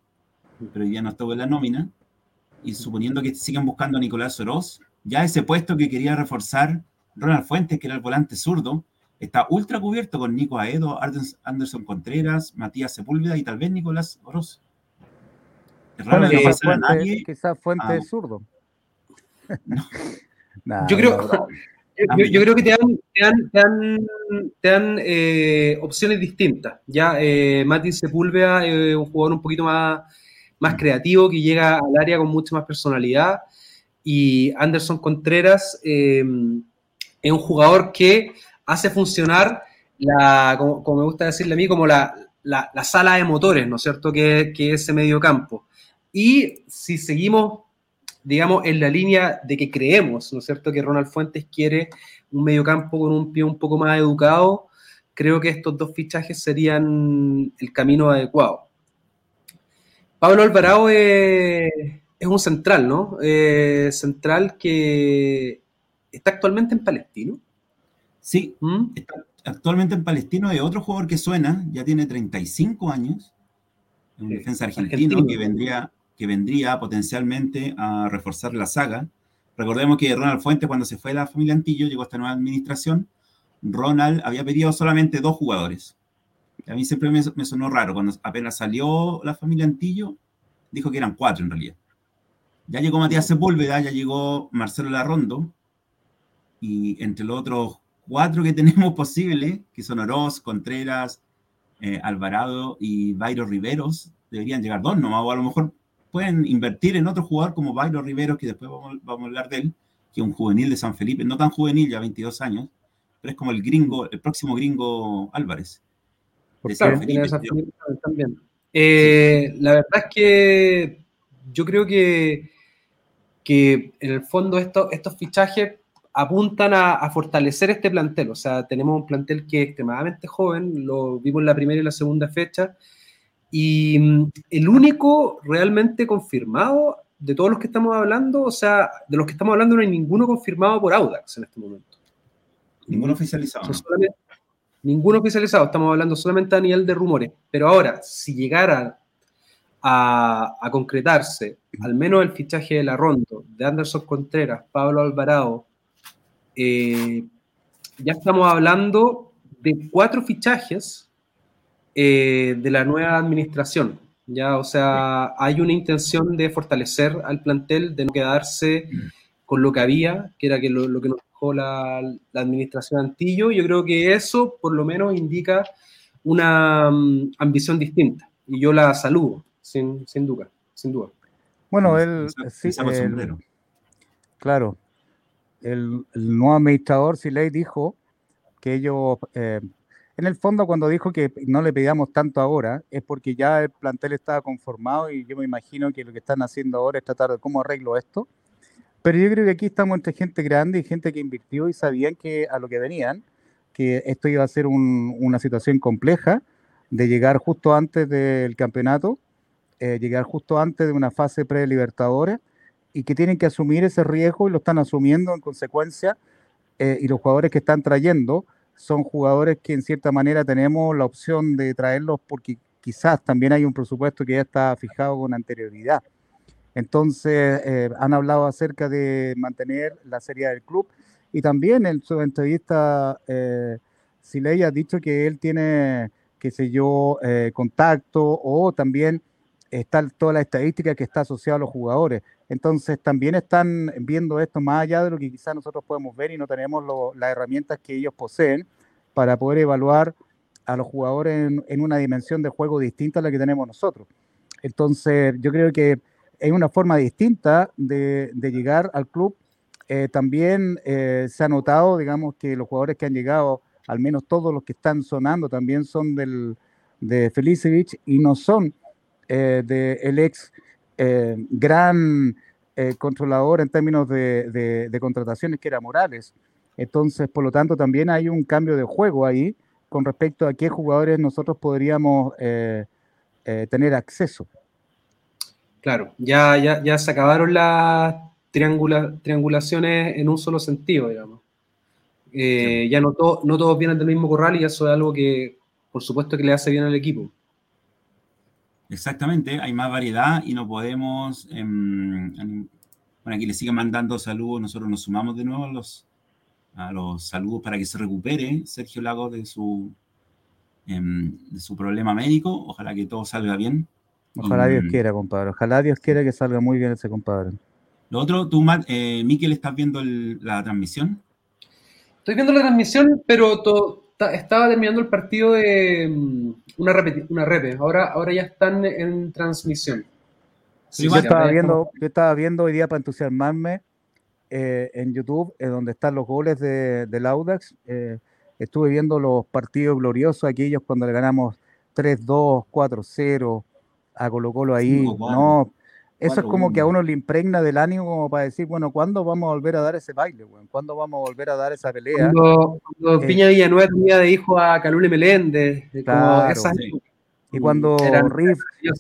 pero ya no estuvo en la nómina, y suponiendo que siguen buscando a Nicolás Oroz, ya ese puesto que quería reforzar Ronald Fuentes, que era el volante zurdo, Está ultra cubierto con Nico Aedo, Anderson Contreras, Matías Sepúlveda y tal vez Nicolás Oroz. Es raro que no a nadie. Quizás Fuente ah. zurdo. yo creo. Yo, creo que te dan, te dan, eh, opciones distintas. Ya, eh, Mati Sepúlveda es un jugador un poquito más, más creativo que llega al área con mucha más personalidad. Y Anderson Contreras eh, es un jugador que hace funcionar, la, como, me gusta decirle a mí, como la, sala de motores, ¿no es cierto?, que, que es ese medio campo. Y si seguimos, digamos, en la línea de que creemos, ¿no es cierto?, que Ronald Fuentes quiere un medio campo con un pie un poco más educado, creo que estos dos fichajes serían el camino adecuado. Pablo Alvarado es, un central, ¿no? Eh, central que está actualmente en Palestino. Sí, ¿Mm? está actualmente en Palestino hay otro jugador que suena, ya tiene 35 años, un defensa argentino, Que, vendría, que vendría potencialmente a reforzar la saga. Recordemos que Ronald Fuentes, cuando se fue de la familia Antillo, llegó a esta nueva administración, Ronald había pedido solamente dos jugadores. A mí siempre me, me, sonó raro, cuando apenas salió la familia Antillo, dijo que eran cuatro en realidad. Ya llegó Matías Sepúlveda, ya llegó Marcelo Larrondo, y entre los otros cuatro que tenemos posibles, que son Oroz, Contreras, eh, Alvarado y Bairo Riveros, deberían llegar dos nomás, o a lo mejor pueden invertir en otro jugador como Bairo Riveros, que después vamos, a hablar de él, que es un juvenil de San Felipe, no tan juvenil, ya 22 años, pero es como el gringo, el próximo gringo Álvarez. también. Eh, la verdad es que yo creo que, que en el fondo estos fichajes apuntan a, fortalecer este plantel. O sea, tenemos un plantel que es extremadamente joven, lo vimos en la primera y la segunda fecha, y mm, el único realmente confirmado de todos los que estamos hablando, o sea, de los que estamos hablando no hay ninguno confirmado por Audax en este momento. Ninguno oficializado. ninguno oficializado, estamos hablando solamente a nivel de rumores. Pero ahora, si llegara a, a, concretarse al menos el fichaje de la Rondo, de Anderson Contreras, Pablo Alvarado, eh, ya estamos hablando de cuatro fichajes eh, de la nueva administración. Ya, o sea, hay una intención de fortalecer al plantel, de no quedarse con lo que había, que era que lo, que nos dejó la, administración Antillo. Yo creo que eso, por lo menos, indica una mm, ambición distinta. Y yo la saludo, sin, duda, sin duda. Bueno, él, sí, claro, el, nuevo administrador Siley dijo que ellos, eh, en el fondo cuando dijo que no le pedíamos tanto ahora, es porque ya el plantel estaba conformado y yo me imagino que lo que están haciendo ahora es tratar de cómo arreglo esto. Pero yo creo que aquí estamos entre gente grande y gente que invirtió y sabían que a lo que venían, que esto iba a ser una situación compleja de llegar justo antes del campeonato, eh, llegar justo antes de una fase pre-libertadores y que tienen que asumir ese riesgo y lo están asumiendo en consecuencia. Eh, y los jugadores que están trayendo son jugadores que en cierta manera tenemos la opción de traerlos porque quizás también hay un presupuesto que ya está fijado con anterioridad. Entonces, eh, han hablado acerca de mantener la serie del club y también en su entrevista, eh, Siley ha dicho que él tiene, qué sé yo, eh, contacto o también está toda la estadística que está asociada a los jugadores. Entonces también están viendo esto más allá de lo que quizás nosotros podemos ver y no tenemos las herramientas que ellos poseen para poder evaluar a los jugadores en, una dimensión de juego distinta a la que tenemos nosotros. Entonces, yo creo que es una forma distinta de, llegar al club. Eh, también eh, se ha notado, digamos, que los jugadores que han llegado, al menos todos los que están sonando, también son del, de Felicevich y no son eh, del ex gran controlador en términos de, de, contrataciones que era Morales. Entonces, por lo tanto, también hay un cambio de juego ahí con respecto a qué jugadores nosotros podríamos tener acceso. Claro, ya, ya, ya se acabaron las triangulaciones en un solo sentido, digamos. Eh, ya no, no todos vienen del mismo corral y eso es algo que, por supuesto, que le hace bien al equipo. Exactamente, hay más variedad y no podemos. Em, bueno, aquí le sigan mandando saludos, nosotros nos sumamos de nuevo a los, a los saludos para que se recupere Sergio Lago de su, em, de su problema médico. Ojalá que todo salga bien. Ojalá Dios quiera, compadre. Ojalá Dios quiera que salga muy bien ese compadre. Lo otro, tú, eh, Miquel, ¿estás viendo la transmisión? Estoy viendo la transmisión, pero estaba terminando el partido de mm, una, repeti una repe. Ahora, ahora ya están en transmisión. yo, estaba viendo, yo estaba viendo hoy día para entusiasmarme eh, en YouTube, eh, donde están los goles de, del Audax. Eh, estuve viendo los partidos gloriosos, aquellos cuando le ganamos 3-2, 4-0 a Colo Colo ahí. no, eso es como que a uno le impregna del ánimo como para decir, bueno, ¿cuándo vamos a volver a dar ese baile, güey? ¿Cuándo vamos a volver a dar esa pelea? Cuando, cuando eh, Piña Villanueva tenía de hijo a Calule Meléndez. Claro, Y cuando Riff,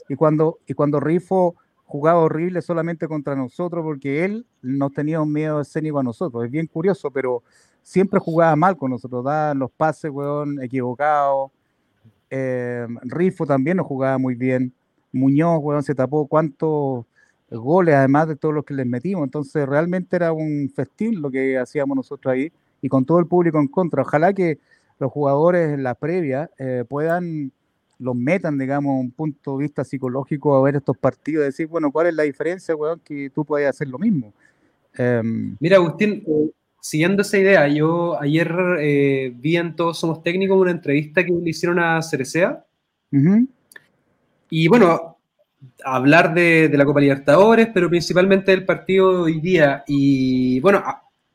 y cuando, y cuando Rifo jugaba horrible solamente contra nosotros porque él nos tenía un miedo escénico a nosotros. Es bien curioso, pero siempre jugaba mal con nosotros, daban los pases, weón, equivocados. Eh, Rifo también nos jugaba muy bien. Muñoz, weón, se tapó cuántos goles, además de todos los que les metimos. Entonces, realmente era un festín lo que hacíamos nosotros ahí y con todo el público en contra. Ojalá que los jugadores en la previa eh, puedan, los metan, digamos, un punto de vista psicológico a ver estos partidos, decir, bueno, ¿cuál es la diferencia, weón, que tú puedes hacer lo mismo? Em, Mira, Agustín, eh, siguiendo esa idea, yo ayer eh, vi en Todos Somos Técnicos una entrevista que le hicieron a Cerecea. Y bueno, hablar de, la Copa Libertadores, pero principalmente del partido de hoy día. Y bueno,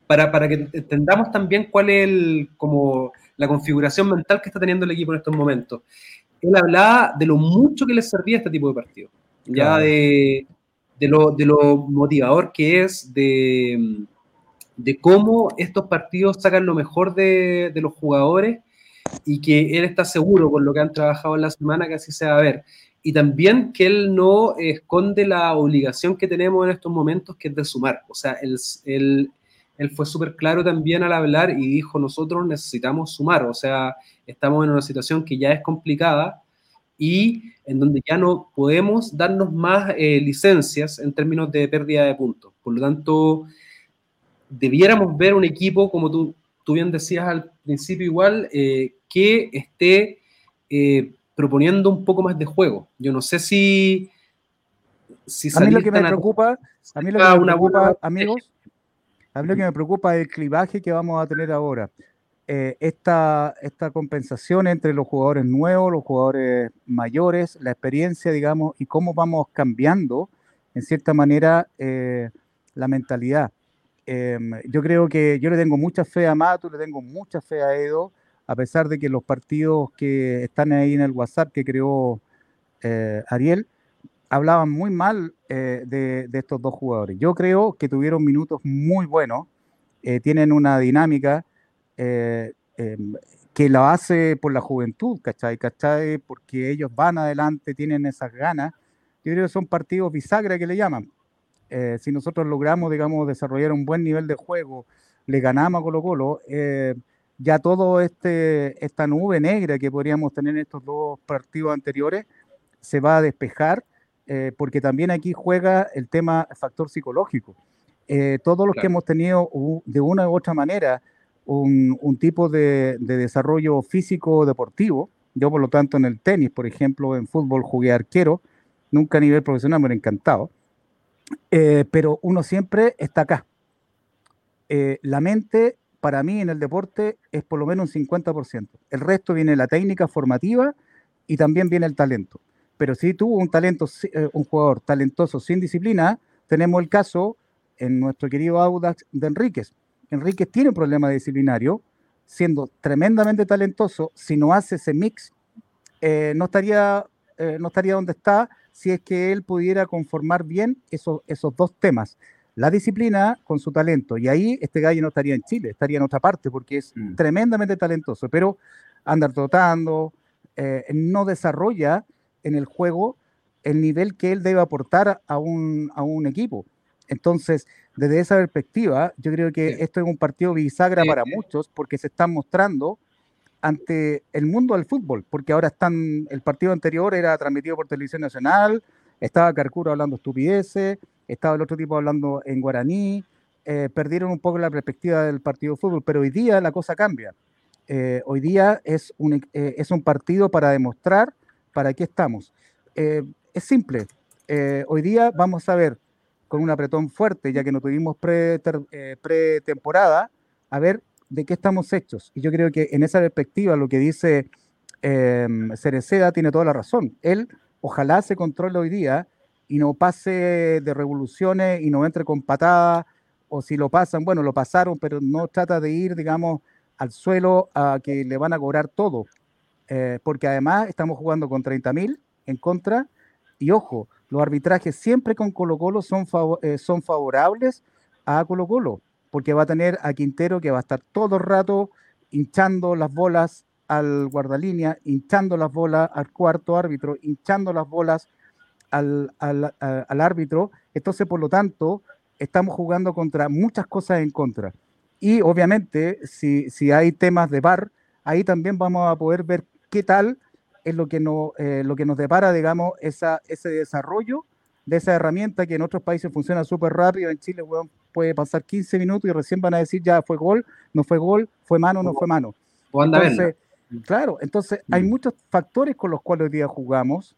para, para que entendamos también cuál es el, como la configuración mental que está teniendo el equipo en estos momentos. Él hablaba de lo mucho que le servía este tipo de partido, ya de, de, lo, de lo motivador que es, de, de cómo estos partidos sacan lo mejor de, de los jugadores y que él está seguro con lo que han trabajado en la semana que así se va a ver y también que él no esconde la obligación que tenemos en estos momentos, que es de sumar. O sea, él, él, él fue súper claro también al hablar y dijo, nosotros necesitamos sumar, o sea, estamos en una situación que ya es complicada y en donde ya no podemos darnos más eh, licencias en términos de pérdida de puntos. Por lo tanto, debiéramos ver un equipo, como tú, tú bien decías al principio igual, eh, que esté... Eh, proponiendo un poco más de juego. Yo no sé si... si a mí lo que me preocupa, a mí lo que me preocupa, amigos, a mí lo que me preocupa es el clivaje que vamos a tener ahora. Eh, esta, esta compensación entre los jugadores nuevos, los jugadores mayores, la experiencia, digamos, y cómo vamos cambiando, en cierta manera, eh, la mentalidad. Em, yo creo que yo le tengo mucha fe a Mato, le tengo mucha fe a Edo, a pesar de que los partidos que están ahí en el WhatsApp que creó eh, Ariel hablaban muy mal eh, de, estos dos jugadores. Yo creo que tuvieron minutos muy buenos, eh, tienen una dinámica em, que la hace por la juventud, ¿cachai? ¿cachai? Porque ellos van adelante, tienen esas ganas. Yo creo que son partidos bisagra que le llaman. si nosotros logramos, digamos, desarrollar un buen nivel de juego, le ganamos a Colo Colo, ya todo este, esta nube negra que podríamos tener en estos dos partidos anteriores se va a despejar, eh, porque también aquí juega el tema factor psicológico. Eh, todos los que hemos tenido de una u otra manera un, tipo de, desarrollo físico deportivo, yo por lo tanto en el tenis, por ejemplo, en fútbol jugué arquero, nunca a nivel profesional, me he encantado, eh, pero uno siempre está acá. la mente para mí en el deporte es por lo menos un 50%. El resto viene la técnica formativa y también viene el talento. pero si tuvo un talento, eh, un jugador talentoso sin disciplina, tenemos el caso en nuestro querido Audax de Enríquez. Enríquez tiene un problema disciplinario, siendo tremendamente talentoso, si no hace ese mix, eh, no, estaría, eh, no estaría donde está si es que él pudiera conformar bien esos, esos dos temas, la disciplina con su talento. Y ahí este gallo no estaría en Chile, estaría en otra parte, porque es mm. tremendamente talentoso, pero anda trotando, eh, no desarrolla en el juego el nivel que él debe aportar a un, a un equipo. Entonces, desde esa perspectiva, yo creo que esto es un partido bisagra para muchos porque se están mostrando ante el mundo del fútbol, porque ahora están, el partido anterior era transmitido por televisión nacional, estaba Carcuro hablando estupideces, estaba el otro tipo hablando en guaraní, eh, perdieron un poco la perspectiva del partido de fútbol, pero hoy día la cosa cambia. Eh, hoy día es un, eh, es un partido para demostrar para qué estamos. es simple, hoy día vamos a ver con un apretón fuerte, ya que no tuvimos pretemporada, a ver de qué estamos hechos. Y yo creo que en esa perspectiva lo que dice eh, Cereceda tiene toda la razón. Él ojalá se controle hoy día y no pase de revoluciones y no entre con patadas, o si lo pasan, bueno, lo pasaron, pero no trata de ir, digamos, al suelo a que le van a cobrar todo. Eh, porque además estamos jugando con 30.000 en contra y ojo, los arbitrajes siempre con Colo Colo son, eh, son favorables a Colo Colo porque va a tener a Quintero que va a estar todo el rato hinchando las bolas al guardalínea, hinchando las bolas al cuarto árbitro, hinchando las bolas al, árbitro. Entonces, por lo tanto, estamos jugando contra muchas cosas en contra. Y obviamente, si, si hay temas de VAR, ahí también vamos a poder ver qué tal es lo que, no, eh, lo que nos depara, digamos, esa, ese desarrollo de esa herramienta que en otros países funciona súper rápido. En Chile, puede pasar 15 minutos y recién van a decir ya fue gol, no fue gol, fue mano, no fue mano. entonces, claro, entonces hay mm. muchos factores con los cuales hoy día jugamos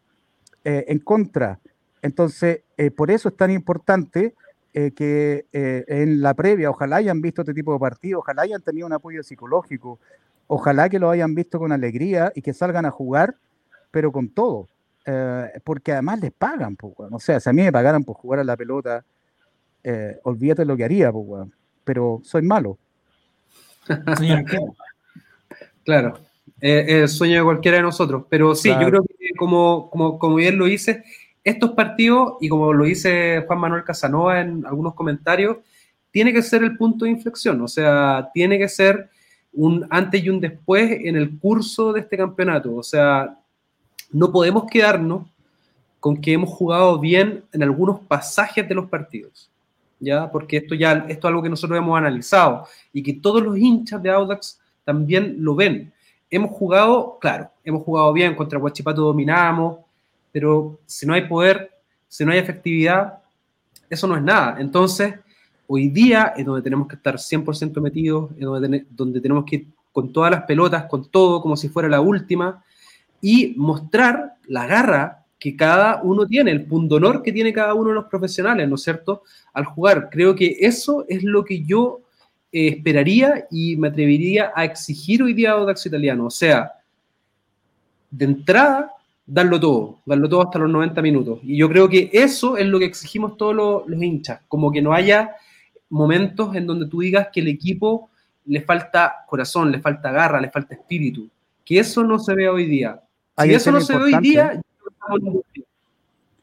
eh, en contra. Entonces, eh, por eso es tan importante eh, que en la previa, ojalá hayan visto este tipo de partido, ojalá hayan tenido un apoyo psicológico, ojalá que lo hayan visto con alegría y que salgan a jugar, pero con todo. porque además les pagan, pues, o sea, si a mí me pagaran por jugar a la pelota, eh, olvídate lo que haría, pues, pero soy malo. claro, eh, el sueño de cualquiera de nosotros, pero sí, yo creo que como, como, como bien lo hice, estos partidos, y como lo dice Juan Manuel Casanova en algunos comentarios, tiene que ser el punto de inflexión, o sea, tiene que ser un antes y un después en el curso de este campeonato, o sea, no podemos quedarnos con que hemos jugado bien en algunos pasajes de los partidos. ¿ya? Porque esto ya esto es algo que nosotros hemos analizado y que todos los hinchas de Audax también lo ven. Hemos jugado, claro, hemos jugado bien, contra Huachipato dominamos, pero si no hay poder, si no hay efectividad, eso no es nada. Entonces, hoy día es donde tenemos que estar 100% metidos, es donde, donde tenemos que ir con todas las pelotas, con todo, como si fuera la última, y mostrar la garra que cada uno tiene, el punto honor que tiene cada uno de los profesionales, ¿no es cierto? Al jugar. Creo que eso es lo que yo eh, esperaría y me atrevería a exigir hoy día a Audax Italiano. O sea, de entrada, darlo todo, darlo todo hasta los 90 minutos. Y yo creo que eso es lo que exigimos todos los, los hinchas, como que no haya momentos en donde tú digas que el equipo le falta corazón, le falta garra, le falta espíritu. Que eso no se ve hoy día. Si eso no se ve hoy día,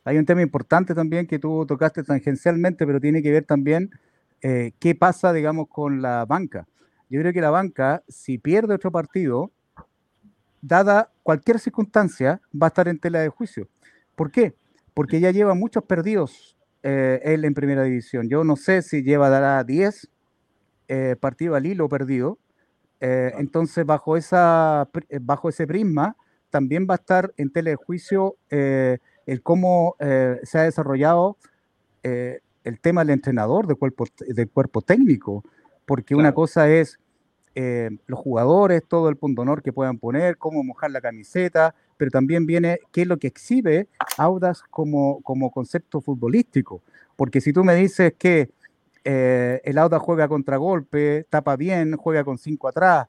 hay un tema importante también que tú tocaste tangencialmente, pero tiene que ver también eh, qué pasa, digamos, con la banca. Yo creo que la banca, si pierde otro partido, dada cualquier circunstancia, va a estar en tela de juicio. ¿Por qué? Porque ya lleva muchos perdidos eh, él en primera división. Yo no sé si lleva dará 10 eh, partidos al hilo perdido. entonces, bajo, esa, bajo ese prisma, también va a estar en telejuicio eh, el cómo eh, se ha desarrollado eh, el tema del entrenador, del cuerpo, del cuerpo técnico, porque una cosa es los jugadores, todo el punto honor que puedan poner, cómo mojar la camiseta, pero también viene qué es lo que exhibe Audas como, como concepto futbolístico. Porque si tú me dices que el Audas juega contragolpe, tapa bien, juega con cinco atrás,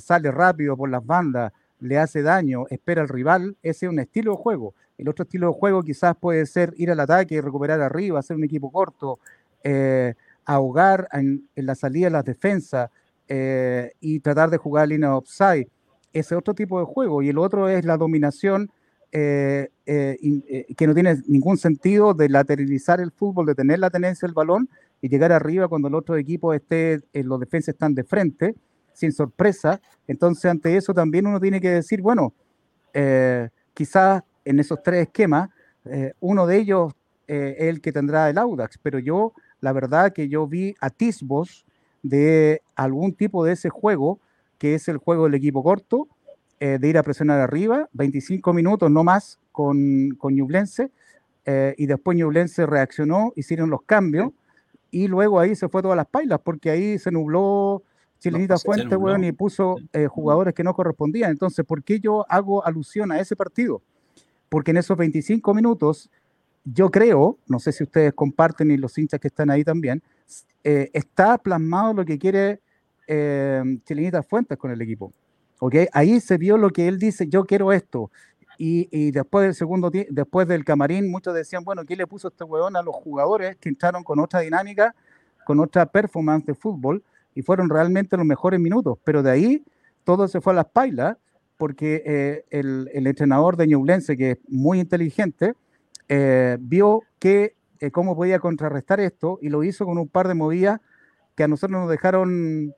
sale rápido por las bandas, le hace daño, espera al rival, ese es un estilo de juego. El otro estilo de juego quizás puede ser ir al ataque, recuperar arriba, hacer un equipo corto, eh, ahogar en, la salida de las defensas eh, y tratar de jugar línea offside. Ese otro tipo de juego. Y el otro es la dominación eh, que no tiene ningún sentido de lateralizar el fútbol, de tener la tenencia del balón y llegar arriba cuando el otro equipo esté, los defensas están de frente, sin sorpresa. Entonces, ante eso también uno tiene que decir, bueno, quizás en esos tres esquemas, uno de ellos es el que tendrá el Audax, pero yo la verdad que yo vi atisbos de algún tipo de ese juego, que es el juego del equipo corto, eh, de ir a presionar arriba, 25 minutos no más con, con Ñublense, eh, y después Ñublense reaccionó, hicieron los cambios, y luego ahí se fue todas las pailas, porque ahí se nubló Chilenita Fuente, y puso eh, jugadores que no correspondían. Entonces, ¿por qué yo hago alusión a ese partido? Porque en esos 25 minutos yo creo, no sé si ustedes comparten y los hinchas que están ahí también, eh, está plasmado lo que quiere eh, Fuentes con el equipo. ¿okay? Ahí se vio lo que él dice, yo quiero esto. Y, y después del segundo después del camarín, muchos decían, bueno, ¿qué le puso este hueón a los jugadores que entraron con otra dinámica, con otra performance de fútbol y fueron realmente los mejores minutos? Pero de ahí todo se fue a las pailas porque eh, el, entrenador de Ñublense, que es muy inteligente, eh, vio que eh, cómo podía contrarrestar esto y lo hizo con un par de movidas que a nosotros nos dejaron,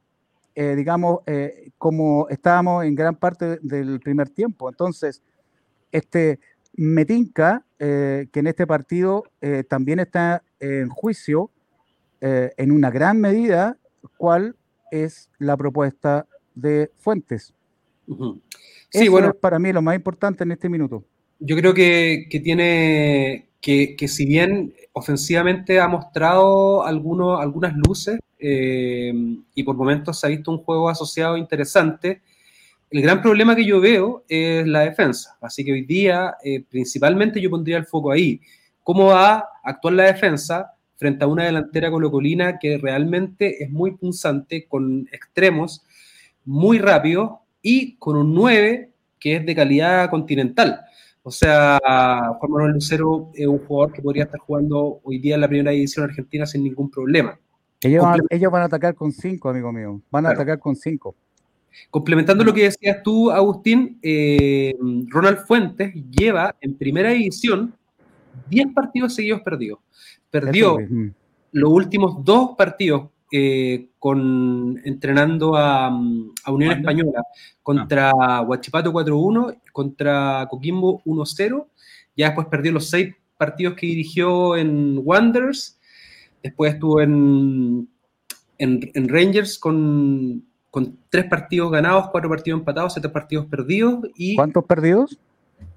digamos, como estábamos en gran parte del primer tiempo. Entonces, este Metinca, que en este partido también está en juicio, en una gran medida, cuál es la propuesta de Fuentes. Sí, Eso bueno, es para mí lo más importante en este minuto yo creo que, tiene, que, si bien ofensivamente ha mostrado algunos, algunas luces eh, y por momentos se ha visto un juego asociado interesante, el gran problema que yo veo es la defensa. Así que hoy día, eh, principalmente, yo pondría el foco ahí. ¿Cómo va a actuar la defensa frente a una delantera colocolina que realmente es muy punzante, con extremos muy rápidos y con un 9 que es de calidad continental? O sea, Juan Manuel Lucero es un jugador que podría estar jugando hoy día en la primera división argentina sin ningún problema. Ellos, van, a atacar con cinco, amigo mío. Van a atacar con cinco. Complementando lo que decías tú, Agustín, eh, Ronald Fuentes lleva en primera división 10 partidos seguidos perdidos. Perdió los últimos dos partidos eh, con, entrenando a, Unión Española contra Huachipato 4-1, contra Coquimbo 1-0. Ya después perdió los seis partidos que dirigió en Wanderers. Después estuvo en, en, Rangers con, con, tres partidos ganados, cuatro partidos empatados, siete partidos perdidos. Y ¿Cuántos perdidos?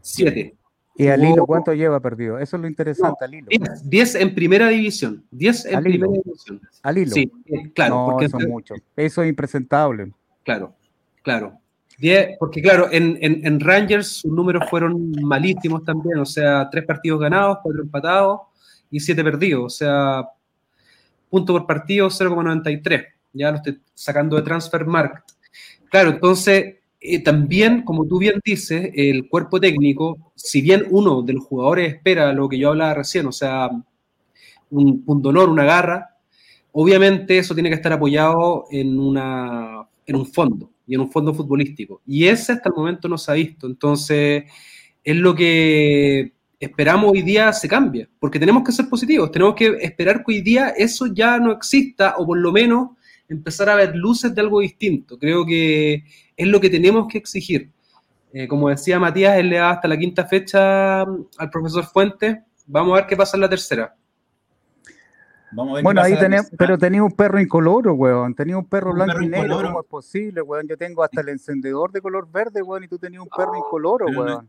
Siete. ¿Y al hilo cuánto lleva perdido? Eso es lo interesante, al hilo. 10 en primera división. 10 en primera división. Al hilo. Sí, claro. porque eso es mucho. Eso es impresentable. Claro, claro. 10, porque claro, en, en, Rangers sus números fueron malísimos también, o sea, tres partidos ganados, cuatro empatados y siete perdidos, o sea, punto por partido 0,93. Ya lo estoy sacando de Transfer Market. Claro, entonces eh, también, como tú bien dices, el cuerpo técnico, si bien uno de los jugadores espera lo que yo hablaba recién, o sea, un honor, una garra, obviamente eso tiene que estar apoyado en, una, en un fondo y en un fondo futbolístico. Y ese hasta el momento no se ha visto. Entonces, es lo que esperamos hoy día se cambie, porque tenemos que ser positivos, tenemos que esperar que hoy día eso ya no exista o por lo menos empezar a ver luces de algo distinto. Creo que es lo que tenemos que exigir. Eh, como decía Matías, él le da hasta la quinta fecha al profesor Fuentes. Vamos a ver qué pasa en la tercera. bueno, ahí tenemos, pero tenía un perro incoloro, weón. Tenía un perro blanco y negro. ¿Cómo es posible, weón? Yo tengo hasta el encendedor de color verde, weón, y tú tenías un perro incoloro, weón.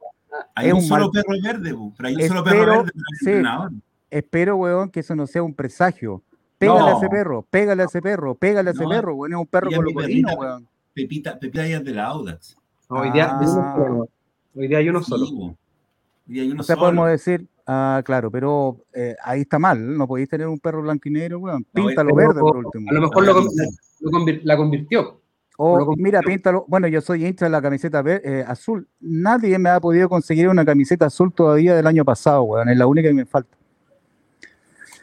hay un, solo perro verde, weón. Pero hay un solo perro verde. espero, weón, que eso no sea un presagio. Pégale a ese perro, pégale a ese perro, pégale a ese perro, weón. Es un perro colocolino, weón. Pepita, Pepita es de la Audax. hoy, día, ah. hoy día hay uno solo. hoy día hay uno o sea, podemos decir, ah, claro, pero eh, ahí está mal. No podéis tener un perro blanco y negro, weón. Píntalo verde por último. A lo mejor lo, la convirtió. O mira, píntalo. Bueno, yo soy hincha de la camiseta eh, azul. Nadie me ha podido conseguir una camiseta azul todavía del año pasado, weón. Es la única que me falta.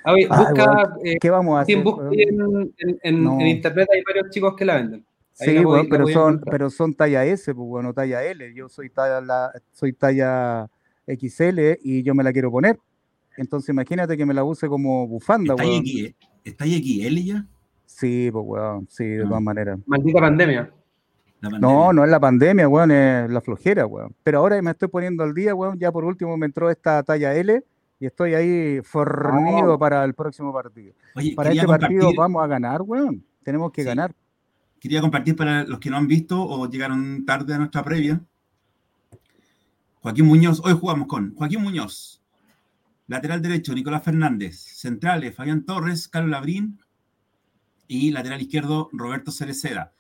A ver, busca, eh, ¿Qué vamos a hacer? En, en, internet hay varios chicos que la venden. Sí, bueno, pero, son, pero son talla S, pues bueno, talla L. Yo soy talla, la, soy talla XL y yo me la quiero poner. Entonces imagínate que me la use como bufanda, ¿Está weón. Ahí, ¿Está XL ya? Sí, pues weón, sí, de todas ah. maneras. Maldita pandemia. No, no es la pandemia, weón, es la flojera, weón. Pero ahora me estoy poniendo al día, weón. Ya por último me entró esta talla L y estoy ahí fornido ah. para el próximo partido. para este partido vamos a ganar, weón. Tenemos que ganar. Quería compartir para los que no han visto o llegaron tarde a nuestra previa. Joaquín Muñoz, hoy jugamos con Joaquín Muñoz, lateral derecho, Nicolás Fernández, centrales, Fabián Torres, Carlos Labrín y lateral izquierdo, Roberto Cereceda.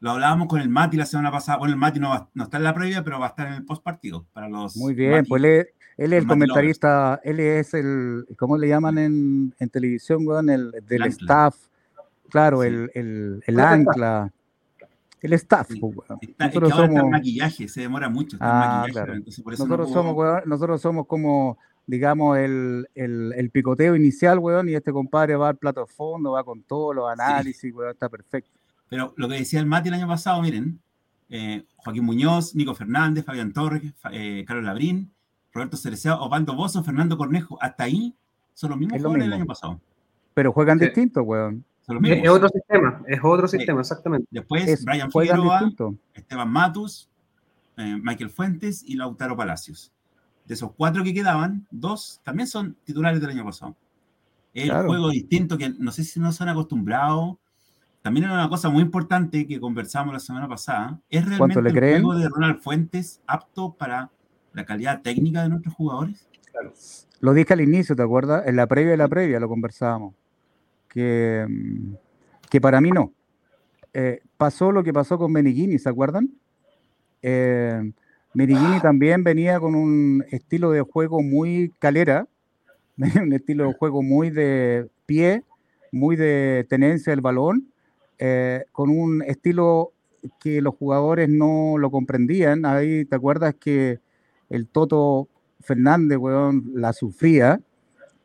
Lo hablábamos con el Mati la semana pasada. Bueno, el Mati no, no está en la previa, pero va a estar en el post partido para los. Muy bien, pues él es el comentarista, él es el, ¿cómo le llaman en, en televisión, weón? El, del staff, claro, el, el, el ancla, el staff, pues, nosotros somos... maquillaje, se demora mucho. Ah, claro. nosotros, somos, nosotros somos como, digamos, el, el, el, picoteo inicial, weón, y este compadre va al plato de fondo, va con todos los análisis, weón, está perfecto. Pero lo que decía el Mati el año pasado, miren, eh, Joaquín Muñoz, Nico Fernández, Fabián Torres, eh, Carlos Labrín, Roberto Cerecea, Osvaldo Bozo, Fernando Cornejo, hasta ahí son los mismos jugadores del año pasado. Pero juegan distintos, weón. Es otro sistema, es otro sistema, exactamente. Después Brian Figueroa, Esteban Matus, eh, Michael Fuentes y Lautaro Palacios. De esos cuatro que quedaban, dos también son titulares del año pasado. El juego distinto que no sé si no se han acostumbrado. También era una cosa muy importante que conversamos la semana pasada. ¿Es realmente el juego de Ronald Fuentes apto para la calidad técnica de nuestros jugadores? Lo dije al inicio, ¿te acuerdas? En la previa de la previa lo conversábamos. Que, que para mí no. Eh, pasó lo que pasó con Benigini, ¿se acuerdan? Eh, también venía con un estilo de juego muy calera, un estilo de juego muy de pie, muy de tenencia del balón, eh, con un estilo que los jugadores no lo comprendían. Ahí, ¿te acuerdas que el Toto Fernández, weón, la sufría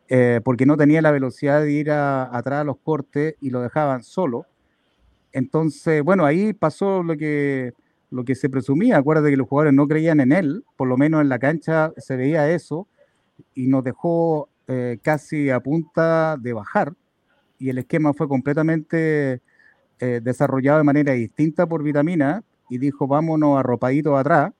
eh, porque no tenía la velocidad de ir atrás a los cortes y lo dejaban solo. Entonces, bueno, ahí pasó lo que, lo que se presumía. Acuérdate que los jugadores no creían en él, por lo menos en la cancha se veía eso, y nos dejó eh, casi a punta de bajar. Y el esquema fue completamente eh, desarrollado de manera distinta por Vitamina y dijo, vámonos arropaditos atrás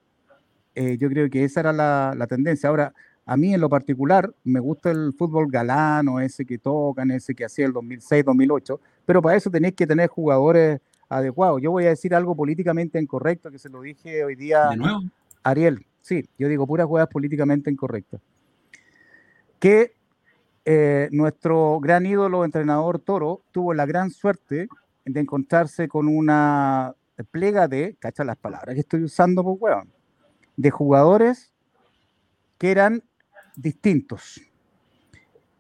eh, yo creo que esa era la, tendencia. Ahora, a mí en lo particular me gusta el fútbol galano, ese que tocan, ese que hacía el 2006, 2008, pero para eso tenéis que tener jugadores adecuados. Yo voy a decir algo políticamente incorrecto, que se lo dije hoy día a Ariel. Sí, yo digo puras jugadas políticamente incorrectas. Que eh, nuestro gran ídolo, entrenador Toro, tuvo la gran suerte de encontrarse con una plega de, cacha las palabras que estoy usando, pues, weón, de jugadores que eran distintos.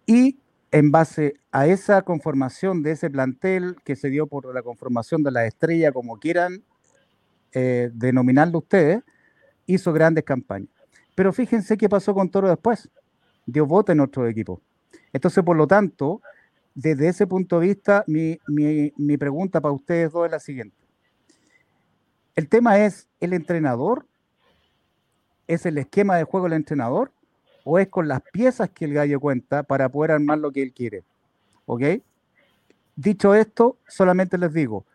Y en base a esa conformación de ese plantel que se dio por la conformación de la estrella, como quieran eh, denominarlo ustedes, hizo grandes campañas. Pero fíjense qué pasó con Toro después. Dio voto en otro equipo. Entonces, por lo tanto, desde ese punto de vista, mi, mi pregunta para ustedes dos es la siguiente. El tema es, ¿el entrenador ¿Es el esquema de juego del entrenador o es con las piezas que el gallo cuenta para poder armar lo que él quiere? ¿Ok? Dicho esto, solamente les digo,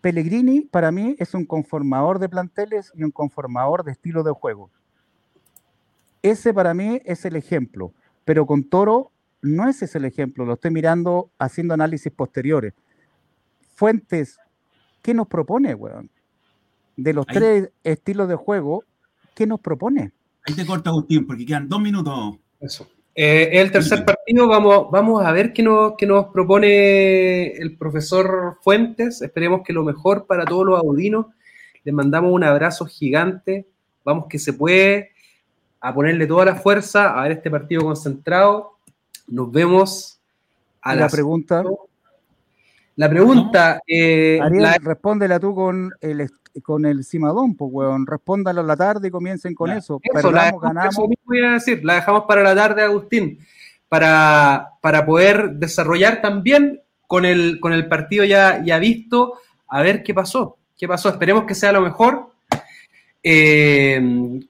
Pellegrini para mí es un conformador de planteles y un conformador de estilo de juego. Ese para mí es el ejemplo, pero con Toro no ese es el ejemplo, lo estoy mirando haciendo análisis posteriores. Fuentes, ¿qué nos propone, weón? De los tres estilos de juego, ¿qué nos propone? Ahí te corta, Agustín, porque quedan dos minutos. Eso. Eh, el tercer partido, vamos, vamos a ver qué nos, qué nos propone el profesor Fuentes. Esperemos que lo mejor para todos los audinos. Les mandamos un abrazo gigante. Vamos que se puede a ponerle toda la fuerza a ver este partido concentrado. Nos vemos a la pregunta. La pregunta, eh, Ariel, la- respóndela tú con el, con el cimadón, pues, weón. Respóndalo a la tarde y comiencen con Ya. eso. Eso, la Perdamos, ganamos. eso a decir, la dejamos para la tarde, Agustín, para, para poder desarrollar también con el, con el partido ya, ya visto, a ver qué pasó. ¿Qué pasó? Esperemos que sea lo mejor. Eh,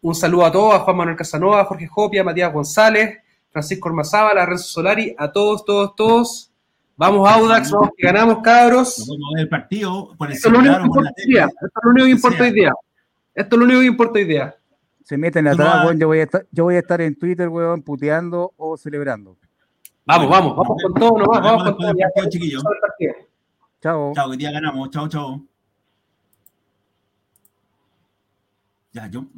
un saludo a todos, a Juan Manuel Casanova, a Jorge Jopia, a Matías González, Francisco Ormazábal, a Renzo Solari, a todos, todos, todos. Vamos, Audax, vamos, que ganamos, cabros. Vamos a ver el partido por el Esto es lo único que importa hoy día. Esto es lo único que Que importa hoy día. Esto es lo único que importa hoy día. Se meten atrás, weón. Yo voy, a estar, yo voy a estar en Twitter, weón, puteando o celebrando. Vamos, vamos, vamos con todo nomás, nos vamos con todo. partido, chiquillos. sobre el partido. Chao. Chao, hoy día ganamos. Chao, chao. Ya, yo